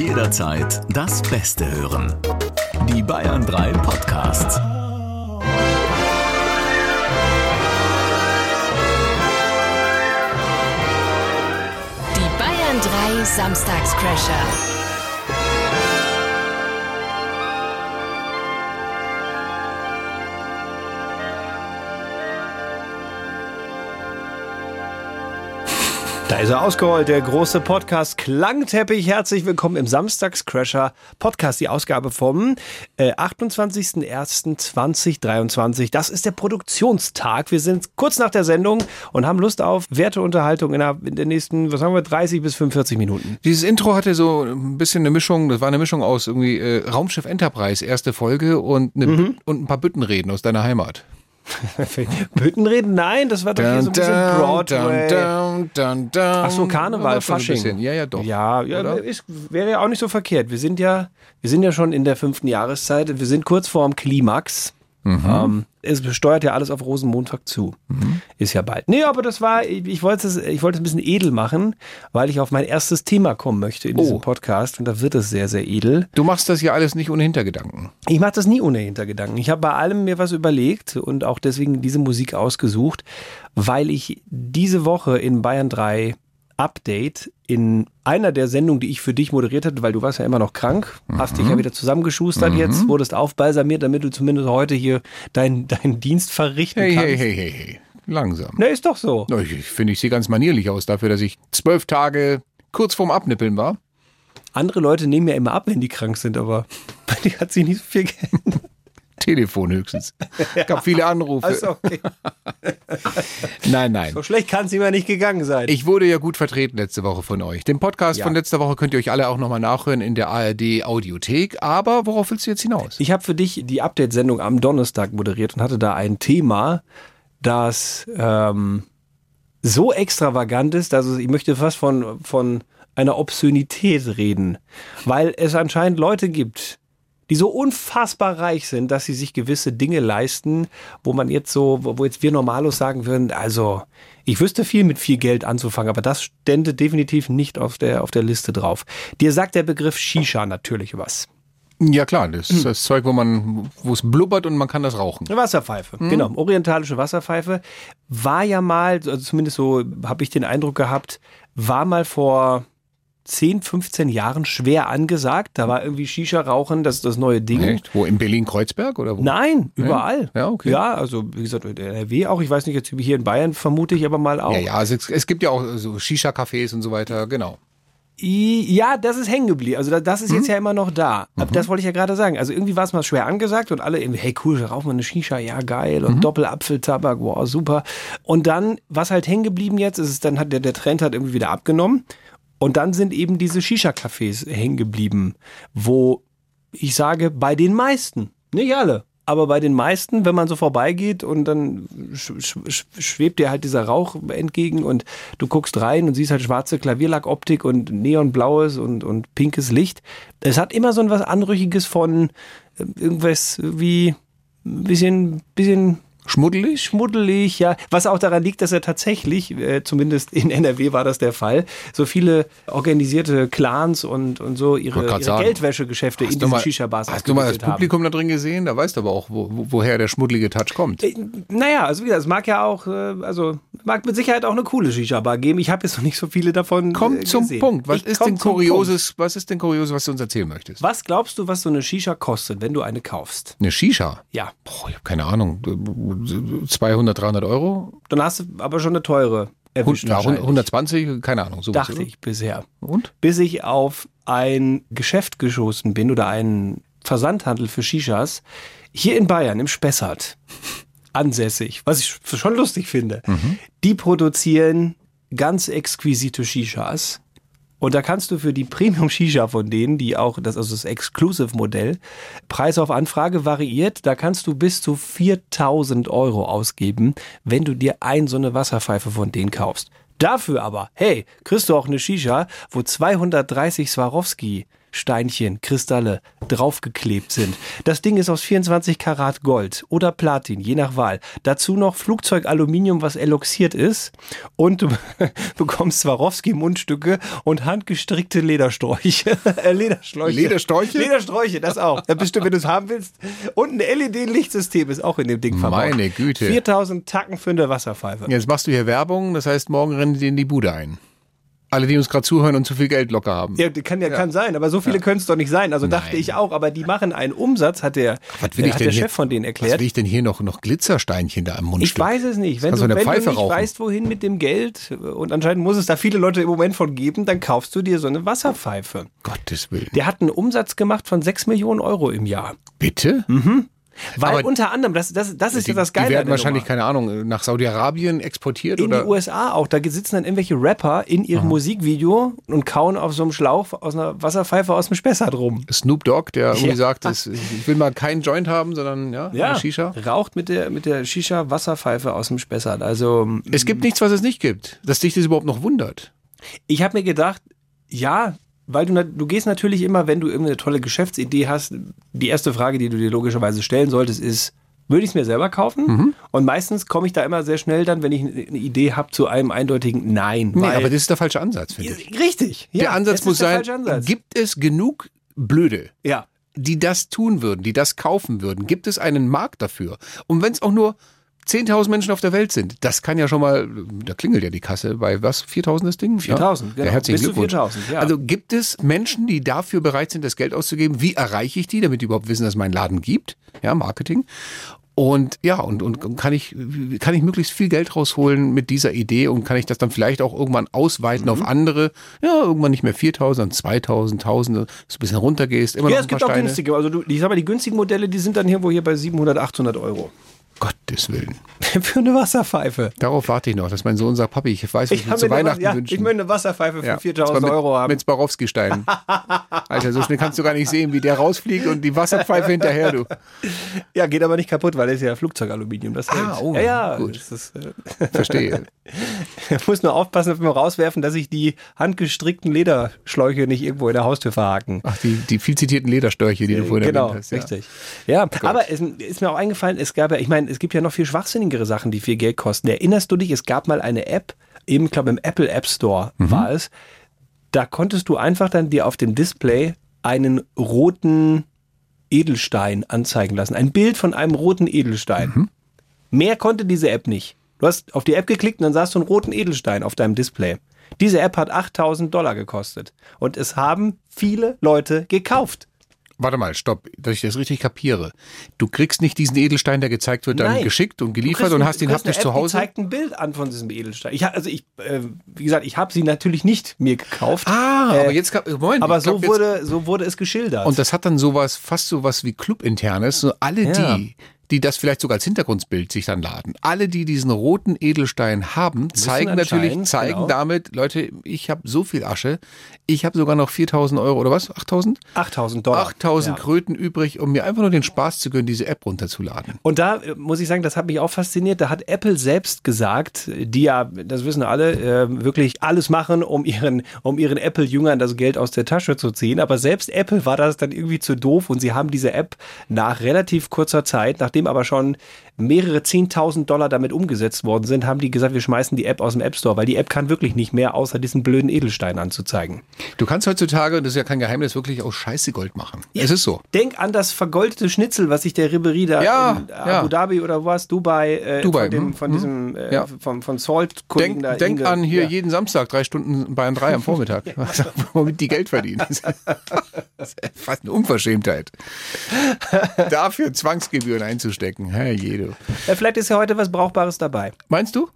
Jederzeit das Beste hören. Die Bayern 3 Podcasts. Die Bayern 3 Samstagscrasher. Da ist er ausgerollt, der große Podcast Klangteppich. Herzlich willkommen im Samstagscrasher Podcast, die Ausgabe vom äh, 28.01.2023. Das ist der Produktionstag. Wir sind kurz nach der Sendung und haben Lust auf Werteunterhaltung in der, in der nächsten, was haben wir, 30 bis 45 Minuten. Dieses Intro hatte so ein bisschen eine Mischung, das war eine Mischung aus irgendwie äh, Raumschiff Enterprise, erste Folge und, eine, Büt- und ein paar Büttenreden aus deiner Heimat. Büttenreden? Nein, das war doch hier so ein bisschen Broadway. dun, dun, dun. Ach so, Karneval, Fasching. Ja, ja, doch. Ja, ja Oder? ist, wäre ja auch nicht so verkehrt. Wir sind ja, wir sind ja schon in der fünften Jahreszeit. Wir sind kurz vorm Klimax. Mhm. Ähm, es steuert ja alles auf Rosenmontag zu. Ist ja bald. Nee, aber das war, ich, ich wollte es, ich wollte es ein bisschen edel machen, weil ich auf mein erstes Thema kommen möchte in diesem Oh. Podcast. Und da wird es sehr, sehr edel. Du machst das ja alles nicht ohne Hintergedanken. Ich mache das nie ohne Hintergedanken. Ich habe bei allem mir was überlegt und auch deswegen diese Musik ausgesucht, weil ich diese Woche in Bayern 3 Update in einer der Sendungen, die ich für dich moderiert hatte, weil du warst ja immer noch krank, hast dich ja wieder zusammengeschustert jetzt, wurdest aufbalsamiert, damit du zumindest heute hier deinen deinen Dienst verrichten Hey, kannst. hey, hey, hey, hey. Langsam. Na, ist doch so. Na, Ich, ich finde, ich sehe ganz manierlich aus dafür, dass ich zwölf Tage kurz vorm Abnippeln war. Andere Leute nehmen ja immer ab, wenn die krank sind, aber bei dir hat sich nicht so viel geändert. Telefon höchstens. Es gab viele Anrufe. Also, okay. Nein, nein. So schlecht kann es immer nicht gegangen sein. Ich wurde ja gut vertreten letzte Woche von euch. Den Podcast Ja. von letzter Woche könnt ihr euch alle auch nochmal nachhören in der ARD Audiothek. Aber worauf willst du jetzt hinaus? Ich habe für dich die Update-Sendung am Donnerstag moderiert und hatte da ein Thema, das ähm, so extravagant ist, dass ich möchte fast von, von einer Obszönität reden, weil es anscheinend Leute gibt, die so unfassbar reich sind, dass sie sich gewisse Dinge leisten, wo man jetzt so, wo jetzt wir Normalos sagen würden, also ich wüsste viel mit viel Geld anzufangen, aber das stände definitiv nicht auf der, auf der Liste drauf. Dir sagt der Begriff Shisha natürlich was. Ja klar, das ist das Zeug, wo man, wo es blubbert und man kann das rauchen. Eine Wasserpfeife, genau. Orientalische Wasserpfeife war ja mal, also zumindest so habe ich den Eindruck gehabt, war mal vor 10, 15 Jahren schwer angesagt. Da war irgendwie Shisha-Rauchen, das ist das neue Ding. Echt? Wo in Berlin-Kreuzberg oder wo? Nein, überall. Ja, okay. Ja, also wie gesagt, in NRW auch. Ich weiß nicht, jetzt hier in Bayern vermute ich aber mal auch. Ja, ja, also es, es gibt ja auch so Shisha-Cafés und so weiter, genau. Ja, das ist hängen geblieben. Also da- das ist Mhm. jetzt ja immer noch da. Aber Das wollte ich ja gerade sagen. Also irgendwie war es mal schwer angesagt und alle irgendwie, hey cool, rauchen wir eine Shisha, ja geil. Mhm. Und Doppelapfeltabak, wow, super. Und dann, was halt hängen geblieben jetzt, ist es dann hat der, der Trend hat irgendwie wieder abgenommen. Und dann sind eben diese Shisha-Cafés hängen geblieben, wo ich sage, bei den meisten, nicht alle, aber bei den meisten, wenn man so vorbeigeht und dann sch sch schwebt dir halt dieser Rauch entgegen und du guckst rein und siehst halt schwarze Klavierlackoptik und neonblaues und, und pinkes Licht. Es hat immer so ein was Anrüchiges von äh, irgendwas wie ein bisschen, bisschen Schmuddelig? schmuddelig, ja. Was auch daran liegt, dass er tatsächlich, äh, zumindest in NRW war das der Fall, so viele organisierte Clans und, und so ihre, ihre. Geldwäschegeschäfte in diesen Shisha-Bars hast du mal das abgewickelt haben. Publikum da drin gesehen? Da weißt du aber auch, wo, wo, woher der schmuddelige Touch kommt. Äh, Naja, also wie gesagt, es mag ja auch, äh, also mag mit Sicherheit auch eine coole Shisha-Bar geben. Ich habe jetzt noch nicht so viele davon Komm äh, zum gesehen. Punkt. Was Ich ist denn zum Kurioses, was ist denn Kurioses, was du uns erzählen möchtest? Punkt. Was glaubst du, was so eine Shisha kostet, wenn du eine kaufst? Eine Shisha? Ja, Boah, ich habe keine Ahnung. 200, 300 Euro? dann hast du aber schon eine teure erwischt. Ja, wahrscheinlich. 120? Keine Ahnung. Sowas, Dachte ich bisher. Und? bis ich auf ein Geschäft geschossen bin oder einen Versandhandel für Shishas hier in Bayern im Spessart ansässig, was ich schon lustig finde. Die produzieren ganz exquisite Shishas. Und da kannst du für die Premium Shisha von denen, die auch, das ist also das Exclusive Modell, Preis auf Anfrage variiert, da kannst du bis zu 4000 Euro ausgeben, wenn du dir ein so eine Wasserpfeife von denen kaufst. Dafür aber, hey, kriegst du auch eine Shisha, wo 230 Swarovski Steinchen, Kristalle draufgeklebt sind. Das Ding ist aus 24 Karat Gold oder Platin, je nach Wahl. Dazu noch Flugzeugaluminium, was eloxiert ist. Und du bekommst Swarovski-Mundstücke und handgestrickte Ledersträuche. äh, Lederschläuche. Ledersträuche? Ledersträuche, das auch. Ja, bestimmt, wenn du es haben willst. Und ein LED-Lichtsystem ist auch in dem Ding verbaut. Meine Güte. 4000 Tacken für eine Wasserpfeife. Jetzt machst du hier Werbung, das heißt, morgen rennen die in die Bude ein. Alle, die uns gerade zuhören und zu viel Geld locker haben. Ja, kann ja, kann sein, aber so viele können es doch nicht sein. Also dachte Nein. ich auch, aber die machen einen Umsatz, hat der, Was will äh, ich hat denn der hier, Chef von denen Was erklärt. will ich denn hier noch, noch Glitzersteinchen da am Mund Ich weiß es nicht. Wenn du, wenn du Pfeife nicht rauchen. weißt, wohin mit dem Geld, und anscheinend muss es da viele Leute im Moment von geben, dann kaufst du dir so eine Wasserpfeife. Gottes Willen. Der hat einen Umsatz gemacht von 6 Millionen Euro im Jahr. Bitte? Weil Aber unter anderem, das, das, das ist Die, ja das die Geile. an werden wahrscheinlich, keine Ahnung, nach Saudi-Arabien exportiert in oder? die USA auch. Da sitzen dann irgendwelche Rapper in ihrem Musikvideo und kauen auf so einem Schlauch aus einer Wasserpfeife aus dem Spessart rum. Snoop Dogg, der irgendwie Ja. sagt, ich will mal keinen Joint haben, sondern ja, Ja, eine Shisha. raucht mit der, mit der Shisha Wasserpfeife aus dem Spessart. Also Es gibt nichts, was es nicht gibt. Dass dich das überhaupt noch wundert. ich habe mir gedacht, ja, weil du, du gehst natürlich immer, wenn du irgendeine tolle Geschäftsidee hast, die erste Frage, die du dir logischerweise stellen solltest, ist, würde ich es mir selber kaufen? Mhm. Und meistens komme ich da immer sehr schnell dann, wenn ich eine Idee habe, zu einem eindeutigen Nein. Nee, aber das ist der falsche Ansatz, finde ich. Richtig. Ja, der Ansatz muss der sein, Ansatz. gibt es genug Blöde, ja. die das tun würden, die das kaufen würden? Gibt es einen Markt dafür? Und wenn es auch nur 10.000 Menschen auf der Welt sind, das kann ja schon mal, da klingelt ja die Kasse bei was? 4.000 das Ding? 4.000, genau. Ja, herzlichen Bis zu Glückwunsch. 4.000, ja. Also gibt es Menschen, die dafür bereit sind, das Geld auszugeben? Wie erreiche ich die, damit die überhaupt wissen, dass es meinen Laden gibt? Ja, Marketing. Und ja, und, und kann ich, kann ich möglichst viel Geld rausholen mit dieser Idee und kann ich das dann vielleicht auch irgendwann ausweiten Mhm. auf andere? Ja, irgendwann nicht mehr 4000, 2000, 1000, dass du ein bisschen runtergehst, immer Ja, noch es gibt auch Steine. günstige. Also du, ich sag mal, die günstigen Modelle, die sind dann irgendwo hier bei 700, 800 Euro. Gottes Willen. Für eine Wasserpfeife. Darauf warte ich noch, dass mein Sohn sagt, Papi, ich weiß, was ich, mir zu Weihnachten ja, wünschen. ich möchte eine Wasserpfeife für Ja, 4000 zwar mit, Euro haben. Mit Swarovski-Steinen. Alter, so schnell kannst du gar nicht sehen, wie der rausfliegt und die Wasserpfeife hinterher, du. Ja, geht aber nicht kaputt, weil das ist ja Flugzeugaluminium. Das hält. oh, ja, ja, gut. Ist, äh, Verstehe. ich muss nur aufpassen, wenn wir rauswerfen, dass sich die handgestrickten Lederschläuche nicht irgendwo in der Haustür verhaken. Ach, die, die viel zitierten Lederstörche, die du vorhin genau, erwähnt hast. Ja. richtig. Ja, aber es ist mir auch eingefallen, es gab ja, ich meine, es gibt ja noch viel schwachsinnigere Sachen, die viel Geld kosten. Erinnerst du dich, es gab mal eine App, eben, ich glaube im Apple App Store Mhm. war es, da konntest du einfach dann dir auf dem Display einen roten Edelstein anzeigen lassen. Ein Bild von einem roten Edelstein. Mhm. Mehr konnte diese App nicht. Du hast auf die App geklickt und dann sahst du einen roten Edelstein auf deinem Display. Diese App hat 8000 Dollar gekostet. Und es haben viele Leute gekauft. Warte mal, stopp, dass ich das richtig kapiere. Du kriegst nicht diesen Edelstein, der gezeigt wird, dann Nein. geschickt und geliefert kriegst und hast ihn haptisch zu Hause. zeigt ein Bild an von diesem Edelstein. Ich, also ich, äh, wie gesagt, ich habe sie natürlich nicht mir gekauft. Ah, Äh, aber jetzt, Moment, aber ich so glaub, wurde, so wurde es geschildert. Und das hat dann sowas, fast sowas wie Clubinternes. So alle Ja. die, die das vielleicht sogar als Hintergrundbild sich dann laden. Alle, die diesen roten Edelstein haben, zeigen natürlich, zeigen genau. damit, Leute, ich habe so viel Asche. Ich habe sogar noch 4000 Euro oder was? 8000? 8000 Dollar. 8000 Ja. Kröten übrig, um mir einfach nur den Spaß zu gönnen, diese App runterzuladen. Und da äh, muss ich sagen, das hat mich auch fasziniert. Da hat Apple selbst gesagt, die ja, das wissen alle, äh, wirklich alles machen, um ihren, um ihren Apple-Jüngern das Geld aus der Tasche zu ziehen. Aber selbst Apple war das dann irgendwie zu doof und sie haben diese App nach relativ kurzer Zeit, nachdem aber schon mehrere 10.000 Dollar damit umgesetzt worden sind, haben die gesagt, wir schmeißen die App aus dem App Store, weil die App kann wirklich nicht mehr, außer diesen blöden Edelstein anzuzeigen. Du kannst heutzutage, und das ist ja kein Geheimnis, wirklich auch scheiße Gold machen. Es ist so. Denk an das vergoldete Schnitzel, was sich der Ribery da Ja, in ja. Abu Dhabi oder was, Dubai, äh, Dubai, von, dem, hm, von hm. diesem, äh, Ja. von, von Salt Denk, da denk an hier ja. jeden Samstag drei Stunden Bayern 3 am Vormittag, womit die Geld verdienen. Das ist fast eine Unverschämtheit. Dafür Zwangsgebühren einzustecken. Herr Jedo. Ja, vielleicht ist ja heute was Brauchbares dabei. Meinst du?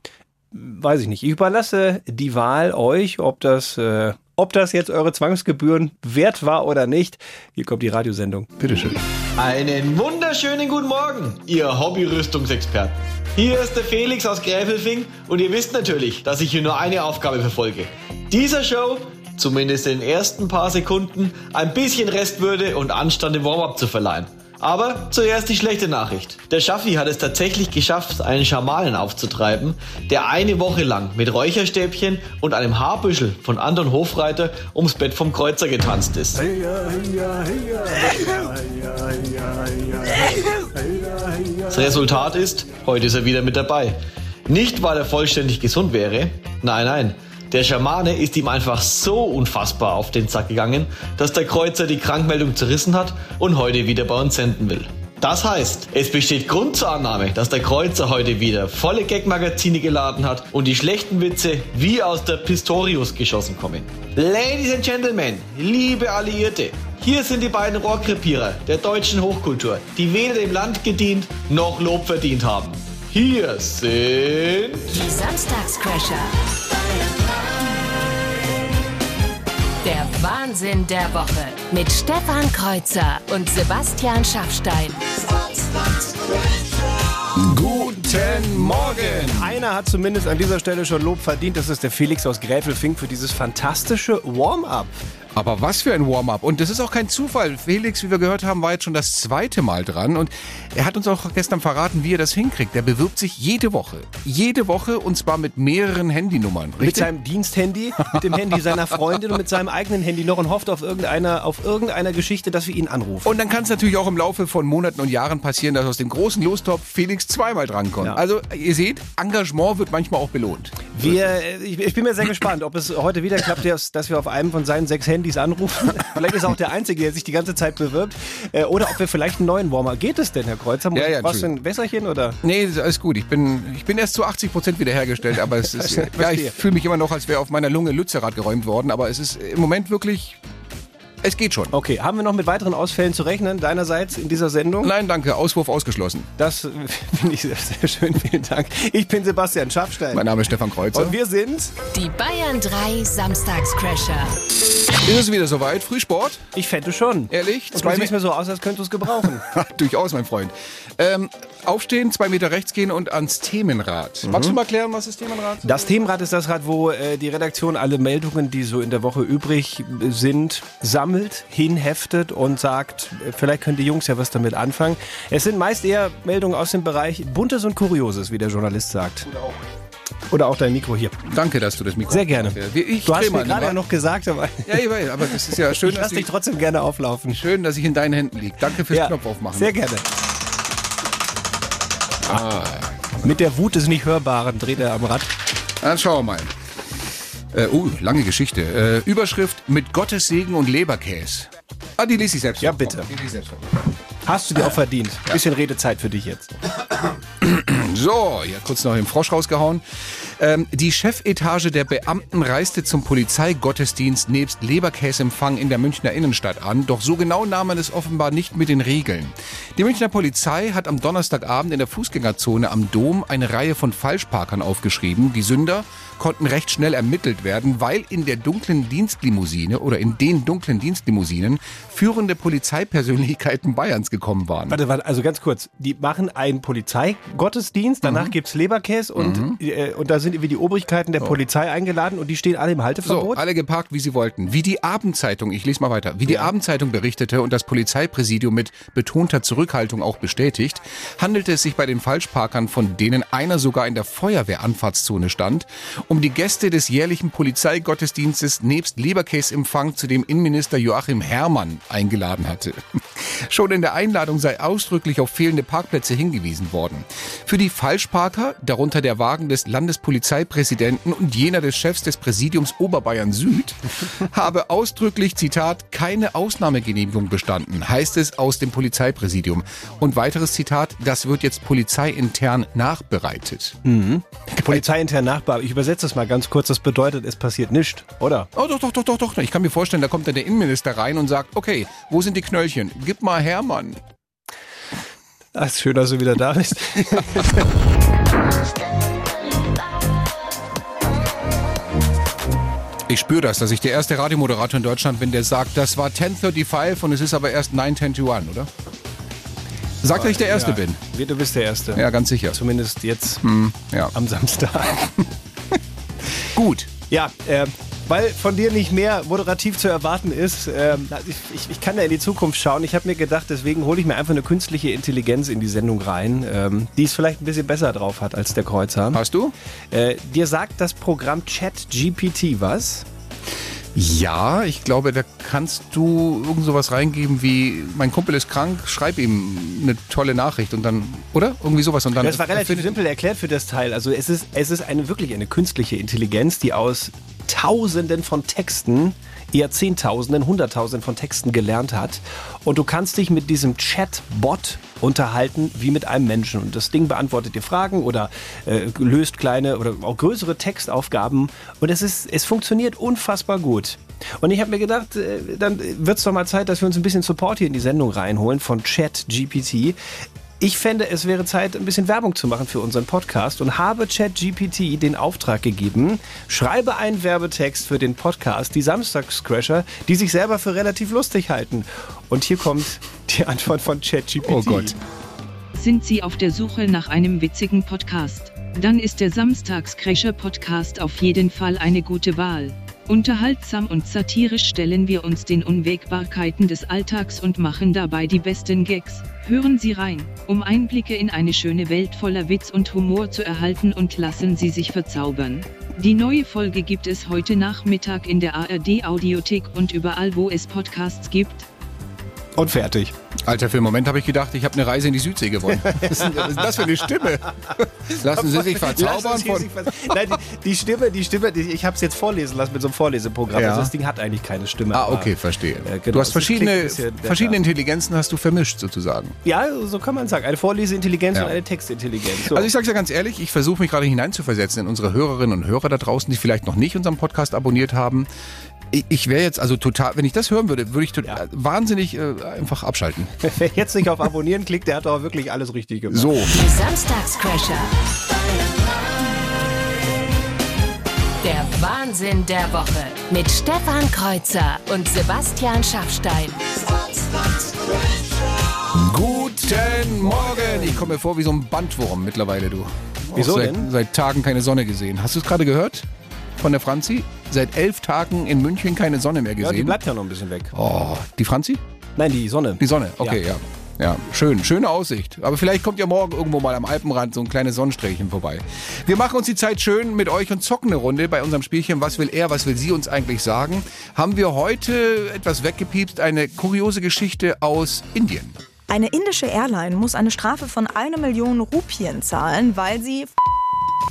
Weiß ich nicht. Ich überlasse die Wahl euch, ob das, äh, ob das jetzt eure Zwangsgebühren wert war oder nicht. Hier kommt die Radiosendung. Bitteschön. Einen wunderschönen guten Morgen, ihr Hobby-Rüstungsexperten. Hier ist der Felix aus Gräfelfing und ihr wisst natürlich, dass ich hier nur eine Aufgabe verfolge. Dieser Show, zumindest in den ersten paar Sekunden, ein bisschen Restwürde und Anstand im Warm-up zu verleihen. Aber zuerst die schlechte Nachricht. Der Schaffi hat es tatsächlich geschafft, einen Schamanen aufzutreiben, der eine Woche lang mit Räucherstäbchen und einem Haarbüschel von Anton Hofreiter ums Bett vom Kreuzer getanzt ist. Das Resultat ist, heute ist er wieder mit dabei. Nicht, weil er vollständig gesund wäre, nein, nein. Der Schamane ist ihm einfach so unfassbar auf den Sack gegangen, dass der Kreuzer die Krankmeldung zerrissen hat und heute wieder bei uns senden will. Das heißt, es besteht Grund zur Annahme, dass der Kreuzer heute wieder volle Gag-Magazine geladen hat und die schlechten Witze wie aus der Pistorius geschossen kommen. Ladies and Gentlemen, liebe Alliierte, hier sind die beiden Rohrkrepierer der deutschen Hochkultur, die weder dem Land gedient noch Lob verdient haben. Hier sind Die Samstagscrasher. Der Wahnsinn der Woche mit Stefan Kreuzer und Sebastian Schaffstein. Guten Morgen. Einer hat zumindest an dieser Stelle schon Lob verdient. Das ist der Felix aus Gräfelfing für dieses fantastische Warm-up. Aber was für ein Warm-up. Und das ist auch kein Zufall. Felix, wie wir gehört haben, war jetzt schon das zweite Mal dran. Und er hat uns auch gestern verraten, wie er das hinkriegt. Der bewirbt sich jede Woche. Jede Woche und zwar mit mehreren Handynummern. Richtig? Mit seinem Diensthandy, mit dem Handy seiner Freundin und mit seinem eigenen Handy noch und hofft auf irgendeiner, auf irgendeiner Geschichte, dass wir ihn anrufen. Und dann kann es natürlich auch im Laufe von Monaten und Jahren passieren, dass aus dem großen Lostopf Felix zweimal drankommt. Ja. Also ihr seht, Engagement wird manchmal auch belohnt. Wir, ich, ich bin mir sehr gespannt, ob es heute wieder klappt, dass dass wir auf einem von seinen sechs Handys anrufen. vielleicht ist er auch der Einzige, der sich die ganze Zeit bewirbt. Äh, Oder ob wir vielleicht einen neuen Warmer. Geht es denn, Herr Kreuzer? Muss Ja, ja, was für ein Wässerchen oder? Nee, ist alles gut. Ich bin, ich bin erst zu 80 Prozent wiederhergestellt, aber es ist, ja, ich fühle mich immer noch, als wäre auf meiner Lunge Lützerath geräumt worden, aber es ist im Moment wirklich, es geht schon. Okay, haben wir noch mit weiteren Ausfällen zu rechnen deinerseits in dieser Sendung? Nein, danke, Auswurf ausgeschlossen. Das finde ich sehr, sehr schön. Vielen Dank. Ich bin Sebastian Schafstein. Mein Name ist Stefan Kreuzer. Und wir sind, Die Bayern 3 Samstagscrasher. Ist es wieder soweit? Frühsport? ich fände schon. Ehrlich? Und Zwei du siehst mir so aus, als könntest du es gebrauchen. Durchaus, mein Freund. Ähm, aufstehen, zwei Meter rechts gehen und ans Themenrad. Magst du mal klären, was ist Themenrad? Das Themenrad ist das Rad, wo äh, die Redaktion alle Meldungen, die so in der Woche übrig sind, sammelt, hinheftet und sagt, äh, vielleicht können die Jungs ja was damit anfangen. Es sind meist eher Meldungen aus dem Bereich Buntes und Kurioses, wie der Journalist sagt. Oder auch dein Mikro hier. Danke, dass du das Mikro Sehr gerne. Ich Du hast mir gerade ja noch gesagt, aber Ja, ich weiß, aber das ist ja schön, ich dass lass dich ich, trotzdem gerne auflaufen. schön, dass ich in deinen Händen liege. Danke fürs Ja, Knopf aufmachen. Sehr gerne. Ah. Mit der Wut des Nicht-Hörbaren dreht er am Rad. Dann schauen wir mal. Äh, uh, lange Geschichte. Äh, Überschrift mit Gottes Segen und Leberkäse. Ah, die lese ich selbst Ja, bitte. Selbst. Hast du dir auch verdient. Bisschen Redezeit für dich jetzt. So, hier kurz noch den Frosch rausgehauen. Ähm, die Chefetage der Beamten reiste zum Polizeigottesdienst nebst Leberkäsempfang in der Münchner Innenstadt an. Doch so genau nahm man es offenbar nicht mit den Regeln. Die Münchner Polizei hat am Donnerstagabend in der Fußgängerzone am Dom eine Reihe von Falschparkern aufgeschrieben. Die Sünder konnten recht schnell ermittelt werden, weil in der dunklen Dienstlimousine oder in den dunklen Dienstlimousinen führende Polizeipersönlichkeiten Bayerns gekommen waren. Warte, warte, also ganz kurz. Die machen einen Polizeigottesdienst, danach gibt's Leberkäse und, äh, und da sind irgendwie die Obrigkeiten der Polizei eingeladen und die stehen alle im So, Halteverbot. alle geparkt, wie sie wollten. Wie die Abendzeitung, ich lese mal weiter, wie die Abendzeitung berichtete und das Polizeipräsidium mit betonter Zurückhaltung auch bestätigt, handelte es sich bei den Falschparkern, von denen einer sogar in der Feuerwehranfahrtszone stand, um die Gäste des jährlichen Polizeigottesdienstes nebst Leberkäsempfang zu dem Innenminister Joachim Herrmann eingeladen hatte. Schon in der Einladung sei ausdrücklich auf fehlende Parkplätze hingewiesen worden. Für die Falschparker, darunter der Wagen des Landespolizeipräsidenten und jener des Chefs des Präsidiums Oberbayern Süd, habe ausdrücklich, Zitat, keine Ausnahmegenehmigung bestanden, heißt es aus dem Polizeipräsidium. Und weiteres Zitat, das wird jetzt polizeiintern nachbereitet. Polizeiintern Nachbar. Ich übersetze das mal ganz kurz. Das bedeutet, es passiert nichts, oder? Oh, doch, doch, doch, doch, doch. Ich kann mir vorstellen, da kommt dann der Innenminister rein und sagt, okay, wo sind die Knöllchen? Gib mal her, Mann. Ach, ist schön, dass du wieder da bist. Ich spüre das, dass ich der erste Radiomoderator in Deutschland bin, der sagt, das war 1035 und es ist aber erst 921, oder? Sagt, dass ich der Erste ja. bin. Du bist der Erste. Ja, ganz sicher. Zumindest jetzt Ja. am Samstag. Gut. Ja, äh, weil von dir nicht mehr moderativ zu erwarten ist. Ähm, ich, ich, ich, kann ja in die Zukunft schauen. Ich habe mir gedacht, deswegen hole ich mir einfach eine künstliche Intelligenz in die Sendung rein, ähm, die es vielleicht ein bisschen besser drauf hat als der Kreuzer. Hast du? Äh, dir sagt das Programm ChatGPT was? Ja, ich glaube, da kannst du irgend sowas reingeben wie, mein Kumpel ist krank, schreib ihm eine tolle Nachricht und dann, oder? Irgendwie sowas und dann. Das war relativ simpel erklärt für das Teil. Also es ist, es ist eine wirklich eine künstliche Intelligenz, die aus Tausenden von Texten eher Zehntausenden, Hunderttausenden von Texten gelernt hat. Und du kannst dich mit diesem Chatbot unterhalten wie mit einem Menschen. Und das Ding beantwortet dir Fragen oder äh, löst kleine oder auch größere Textaufgaben. Und es, ist, es funktioniert unfassbar gut. Und ich habe mir gedacht, äh, dann wird es doch mal Zeit, dass wir uns ein bisschen Support hier in die Sendung reinholen von ChatGPT. Ich fände, es wäre Zeit, ein bisschen Werbung zu machen für unseren Podcast und habe ChatGPT den Auftrag gegeben, schreibe einen Werbetext für den Podcast, die Samstagscrasher, die sich selber für relativ lustig halten. Und hier kommt die Antwort von ChatGPT. Oh Gott. Sind Sie auf der Suche nach einem witzigen Podcast? Dann ist der Samstagscrasher Podcast auf jeden Fall eine gute Wahl. Unterhaltsam und satirisch stellen wir uns den Unwägbarkeiten des Alltags und machen dabei die besten Gags. Hören Sie rein, um Einblicke in eine schöne Welt voller Witz und Humor zu erhalten und lassen Sie sich verzaubern. Die neue Folge gibt es heute Nachmittag in der ARD Audiothek und überall, wo es Podcasts gibt. Und fertig. Alter, für einen Moment habe ich gedacht, ich habe eine Reise in die Südsee gewonnen. Was ist das für eine Stimme? Lassen Sie sich verzaubern von. Sich vers Nein, die, die, Stimme, die Stimme, die, ich habe es jetzt vorlesen lassen mit so einem Vorleseprogramm. Ja. Also das Ding hat eigentlich keine Stimme. Ah, okay, verstehe. Äh, genau, du hast verschiedene, verschiedene Intelligenzen hast du vermischt sozusagen. Ja, so kann man sagen. Eine Vorleseintelligenz ja. und eine Textintelligenz. So. Also ich sage ja ganz ehrlich, ich versuche mich gerade hineinzuversetzen in unsere Hörerinnen und Hörer da draußen, die vielleicht noch nicht unseren Podcast abonniert haben ich wäre jetzt also total, wenn ich das hören würde, würde ich ja. wahnsinnig äh, einfach abschalten. Wer jetzt nicht auf Abonnieren klickt, der hat doch wirklich alles richtig gemacht. So. Die Samstagscrasher. Der Wahnsinn der Woche mit Stefan Kreuzer und Sebastian Schaffstein. Guten Morgen! Ich komme mir vor wie so ein Bandwurm mittlerweile, du. Wieso seit, denn? Seit Tagen keine Sonne gesehen. Hast du es gerade gehört? Von der Franzi? Seit elf Tagen in München keine Sonne mehr gesehen. Ja, die bleibt ja noch ein bisschen weg. Oh, die Franzi? Nein, die Sonne. Die Sonne, okay, ja. ja. Ja, schön, schöne Aussicht. Aber vielleicht kommt ja morgen irgendwo mal am Alpenrand so ein kleines Sonnenstrählchen vorbei. Wir machen uns die Zeit schön mit euch und zocken eine Runde bei unserem Spielchen Was will er, was will sie uns eigentlich sagen? Haben wir heute etwas weggepiepst, eine kuriose Geschichte aus Indien. Eine indische Airline muss eine Strafe von einer Million Rupien zahlen, weil sie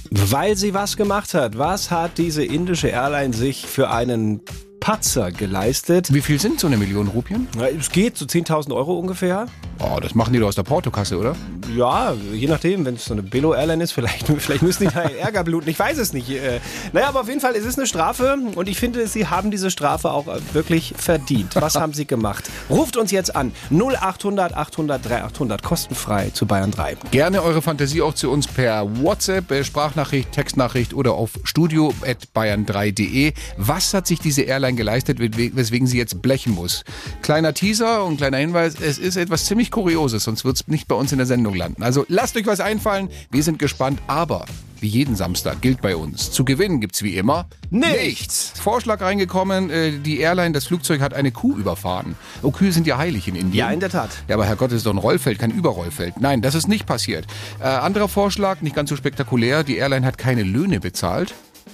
weil sie was gemacht hat. Was hat diese indische Airline sich für einen Patzer geleistet? Wie viel sind so eine Million Rupien? Ja, es geht so 10.000 Euro ungefähr. Oh, das machen die doch aus der Portokasse, oder? Ja, je nachdem, wenn es so eine Billo-Airline ist, vielleicht, vielleicht müssen die da Ärger bluten. Ich weiß es nicht. Äh, naja, aber auf jeden Fall, es ist eine Strafe und ich finde, sie haben diese Strafe auch wirklich verdient. Was haben sie gemacht? Ruft uns jetzt an. 0800 800 3800, kostenfrei zu Bayern 3. Gerne eure Fantasie auch zu uns per WhatsApp, äh, Sprachnachricht, Textnachricht oder auf studio.bayern3.de. Was hat sich diese Airline geleistet, weswegen sie jetzt blechen muss? Kleiner Teaser und kleiner Hinweis, es ist etwas ziemlich Kurioses, sonst wird es nicht bei uns in der Sendung landen. Also lasst euch was einfallen, wir sind gespannt, aber wie jeden Samstag gilt bei uns. Zu gewinnen gibt es wie immer nichts. Vorschlag reingekommen, äh, die Airline, das Flugzeug hat eine Kuh überfahren. Oh, Kühe sind ja heilig in Indien. Ja, in der Tat. Ja, aber Herrgott, das ist doch ein Rollfeld, kein Überrollfeld. Nein, das ist nicht passiert. Äh, anderer Vorschlag, nicht ganz so spektakulär, die Airline hat keine Löhne bezahlt.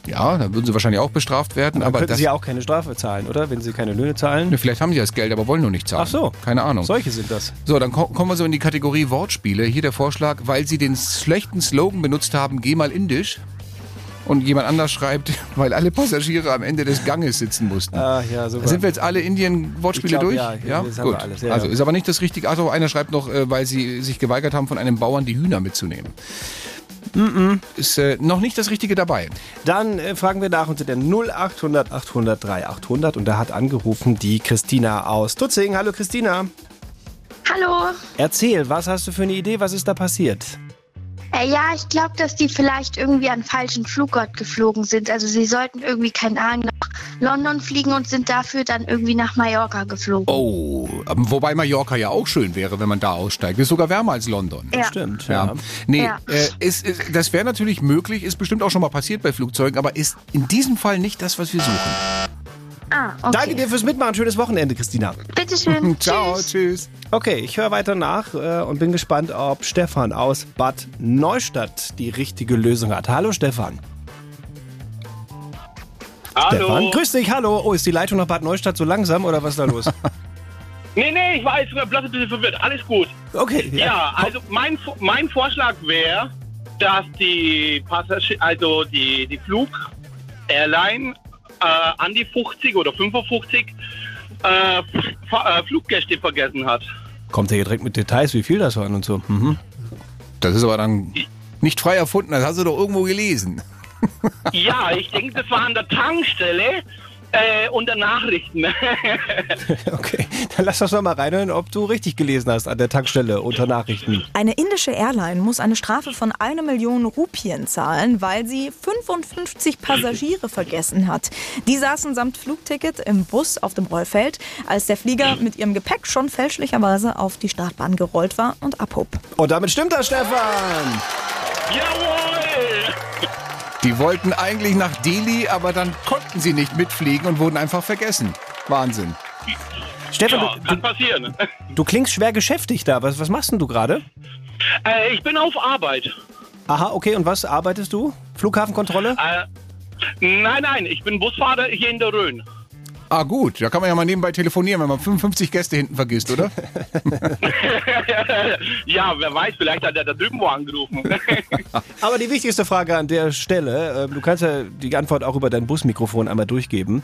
Ja, dann würden sie wahrscheinlich auch bestraft werden. Dann aber könnten sie ja auch keine Strafe zahlen, oder? Wenn sie keine Löhne zahlen. Ne, vielleicht haben sie das Geld, aber wollen nur nicht zahlen. Ach so. Keine Ahnung. Solche sind das. So, dann kommen wir so in die Kategorie Wortspiele. Hier der Vorschlag, weil sie den schlechten Slogan benutzt haben, geh mal indisch. Und jemand anders schreibt, weil alle Passagiere am Ende des Ganges sitzen mussten. Ah, ja, super. Sind wir jetzt alle Indien-Wortspiele durch? Ja, ja, ja? gut. Alles, ja, also ist aber nicht das Richtige. Also einer schreibt noch, äh, weil sie sich geweigert haben, von einem Bauern die Hühner mitzunehmen. Mm -mm. Ist äh, noch nicht das Richtige dabei. Dann äh, fragen wir nach unter der 0800 800 3800 und da hat angerufen die Christina aus Tutzing. Hallo Christina. Hallo. Erzähl, was hast du für eine Idee? Was ist da passiert? Äh, ja, ich glaube, dass die vielleicht irgendwie an falschen Flugort geflogen sind. Also sie sollten irgendwie, keine Ahnung, nach London fliegen und sind dafür dann irgendwie nach Mallorca geflogen. Oh, ähm, wobei Mallorca ja auch schön wäre, wenn man da aussteigt. Ist sogar wärmer als London. Ja. Stimmt, Ja. ja. Nee, Ja. Äh, ist, ist, das wäre natürlich möglich, ist bestimmt auch schon mal passiert bei Flugzeugen, aber ist in diesem Fall nicht das, was wir suchen. Ah, okay. Danke dir fürs Mitmachen. Schönes Wochenende, Christina. Bitteschön. Ciao, Tschüss. tschüss. Okay, ich höre weiter nach äh, und bin gespannt, ob Stefan aus Bad Neustadt die richtige Lösung hat. Hallo Stefan. Stefan, grüß dich, hallo. Oh, ist die Leitung nach Bad Neustadt so langsam oder was ist da los? Nee, nee, ich war jetzt sogar bloß ein bisschen verwirrt. Alles gut. Okay. Ja, also mein, mein Vorschlag wäre, dass die Passagier, also die, die Flug-Airline äh, an die 50 oder 55 äh, äh, Fluggäste vergessen hat. Kommt er hier direkt mit Details, wie viel das waren und so. Mhm. Das ist aber dann nicht frei erfunden, das hast du doch irgendwo gelesen. Ja, ich denke, das war an der Tankstelle äh, unter Nachrichten. Okay, dann lass uns doch mal reinhören, ob du richtig gelesen hast an der Tankstelle unter Nachrichten. Eine indische Airline muss eine Strafe von einer Million Rupien zahlen, weil sie 55 Passagiere vergessen hat. Die saßen samt Flugticket im Bus auf dem Rollfeld, als der Flieger mit ihrem Gepäck schon fälschlicherweise auf die Startbahn gerollt war und abhob. Und damit stimmt das, Stefan. Jawohl! Die wollten eigentlich nach Delhi, aber dann konnten sie nicht mitfliegen und wurden einfach vergessen. Wahnsinn. Stefan, Ja, du, kann passieren. du klingst schwer geschäftig da. Was, was machst denn du gerade? Äh, ich bin auf Arbeit. Aha, okay, und was arbeitest du? Flughafenkontrolle? Äh, nein, nein, ich bin Busfahrer hier in der Rhön. Ah gut, da kann man ja mal nebenbei telefonieren, wenn man 55 Gäste hinten vergisst, oder? ja, wer weiß, vielleicht hat er da drüben wo angerufen. Aber die wichtigste Frage an der Stelle, äh, du kannst ja die Antwort auch über dein Busmikrofon einmal durchgeben.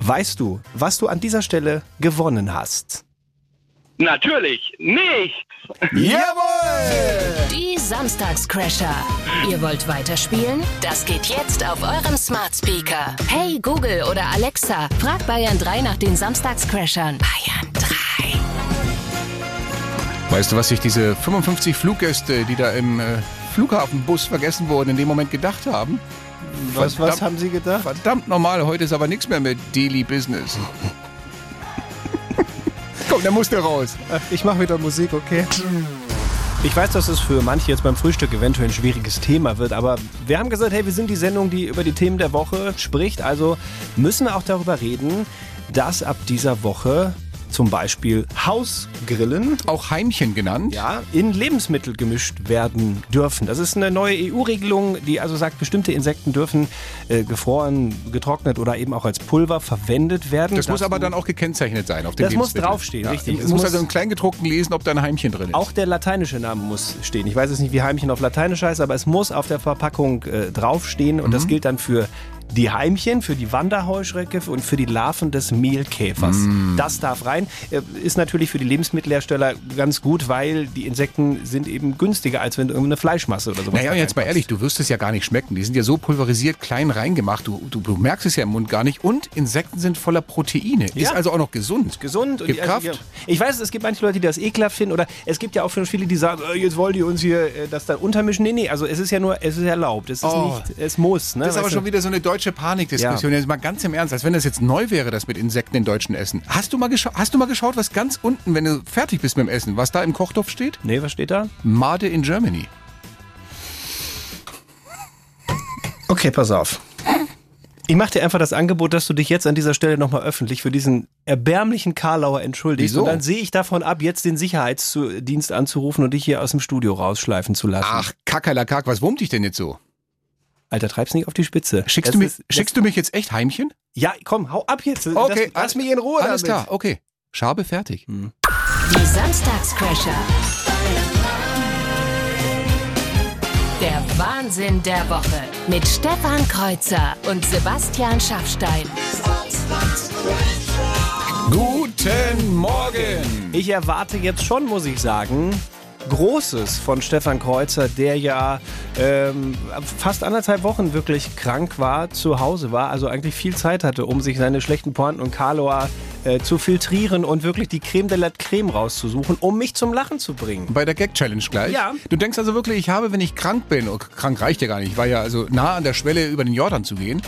Weißt du, was du an dieser Stelle gewonnen hast? Natürlich nicht. Jawohl! Die Samstagscrasher. Ihr wollt weiterspielen? Das geht jetzt auf eurem Smart Speaker. Hey Google oder Alexa, frag Bayern 3 nach den Samstagscrashern. Bayern 3. Weißt du, was sich diese 55 Fluggäste, die da im äh, Flughafenbus vergessen wurden, in dem Moment gedacht haben? Was, was Verdammt- haben sie gedacht? Verdammt normal, heute ist aber nichts mehr mit Daily Business. Komm, der musste raus. Ich mache wieder Musik, okay? Ich weiß, dass es für manche jetzt beim Frühstück eventuell ein schwieriges Thema wird, aber wir haben gesagt, hey, wir sind die Sendung, die über die Themen der Woche spricht. Also müssen wir auch darüber reden, dass ab dieser Woche zum Beispiel Hausgrillen Auch Heimchen genannt. ja, in Lebensmittel gemischt werden dürfen. Das ist eine neue EU-Regelung, die also sagt, bestimmte Insekten dürfen äh, gefroren, getrocknet oder eben auch als Pulver verwendet werden. Das muss aber dann auch gekennzeichnet sein auf dem Das muss draufstehen, richtig. Es muss muss- also im Kleingedruckten lesen, ob da ein Heimchen drin ist. Auch der lateinische Name muss stehen. Ich weiß jetzt nicht, wie Heimchen auf Lateinisch heißt, aber es muss auf der Verpackung äh, draufstehen. Und das gilt dann für die Heimchen, für die Wanderheuschrecke und für die Larven des Mehlkäfers. Das darf rein. Äh, Ist natürlich für die Lebensmittelhersteller ganz gut, weil die Insekten sind eben günstiger, als wenn irgendeine Fleischmasse oder sowas Naja, und jetzt mal ehrlich, du wirst es ja gar nicht schmecken. Die sind ja so pulverisiert klein reingemacht. Du, du, du merkst es ja im Mund gar nicht. Und Insekten sind voller Proteine. Ja. Ist also auch noch gesund. gesund. und Gibt die- also, Kraft. ja. Ich weiß, es gibt manche Leute, die das ekelhaft finden. Oder es gibt ja auch schon viele, die sagen, äh, jetzt wollen die uns hier äh, das dann untermischen. Nee, nee, also es ist ja nur, es ist erlaubt. Es ist Oh. nicht, es muss. Ne? Das ist aber schon du? wieder so eine deutsche Panikdiskussion. Jetzt mal ganz im Ernst, als wenn das jetzt neu wäre, das mit Insekten in deutschen Essen. Hast du mal, hast du mal geschaut, was ganz unten, wenn du fertig bist mit dem Essen, was da im Kochtopf steht? Nee, was steht da? Made in Germany. Okay, pass auf. Ich mache dir einfach das Angebot, dass du dich jetzt an dieser Stelle nochmal öffentlich für diesen erbärmlichen Karlauer entschuldigst. Wieso? Und dann sehe ich davon ab, jetzt den Sicherheitsdienst anzurufen und dich hier aus dem Studio rausschleifen zu lassen. Ach, Kakerlakak, was wurmt dich denn jetzt so? Alter, treib's nicht auf die Spitze. Schickst, Das du mich, ist- das- schickst du mich jetzt echt Heimchen? Ja, komm, hau ab jetzt. Okay, lass, lass mich in Ruhe Alles damit. klar, okay. Schabe fertig. Die Samstagscrasher. Der Wahnsinn der Woche mit Stefan Kreuzer und Sebastian Schaffstein. Guten Morgen! Ich erwarte jetzt schon, muss ich sagen, Großes von Stefan Kreuzer, der ja ähm, fast anderthalb Wochen wirklich krank war, zu Hause war, also eigentlich viel Zeit hatte, um sich seine schlechten Pointen und Karloa äh, zu filtrieren und wirklich die Creme de la Creme rauszusuchen, um mich zum Lachen zu bringen. Bei der Gag-Challenge gleich? Ja. Du denkst also wirklich, ich habe, wenn ich krank bin, oh, krank reicht ja gar nicht, ich war ja also nah an der Schwelle, über den Jordan zu gehen,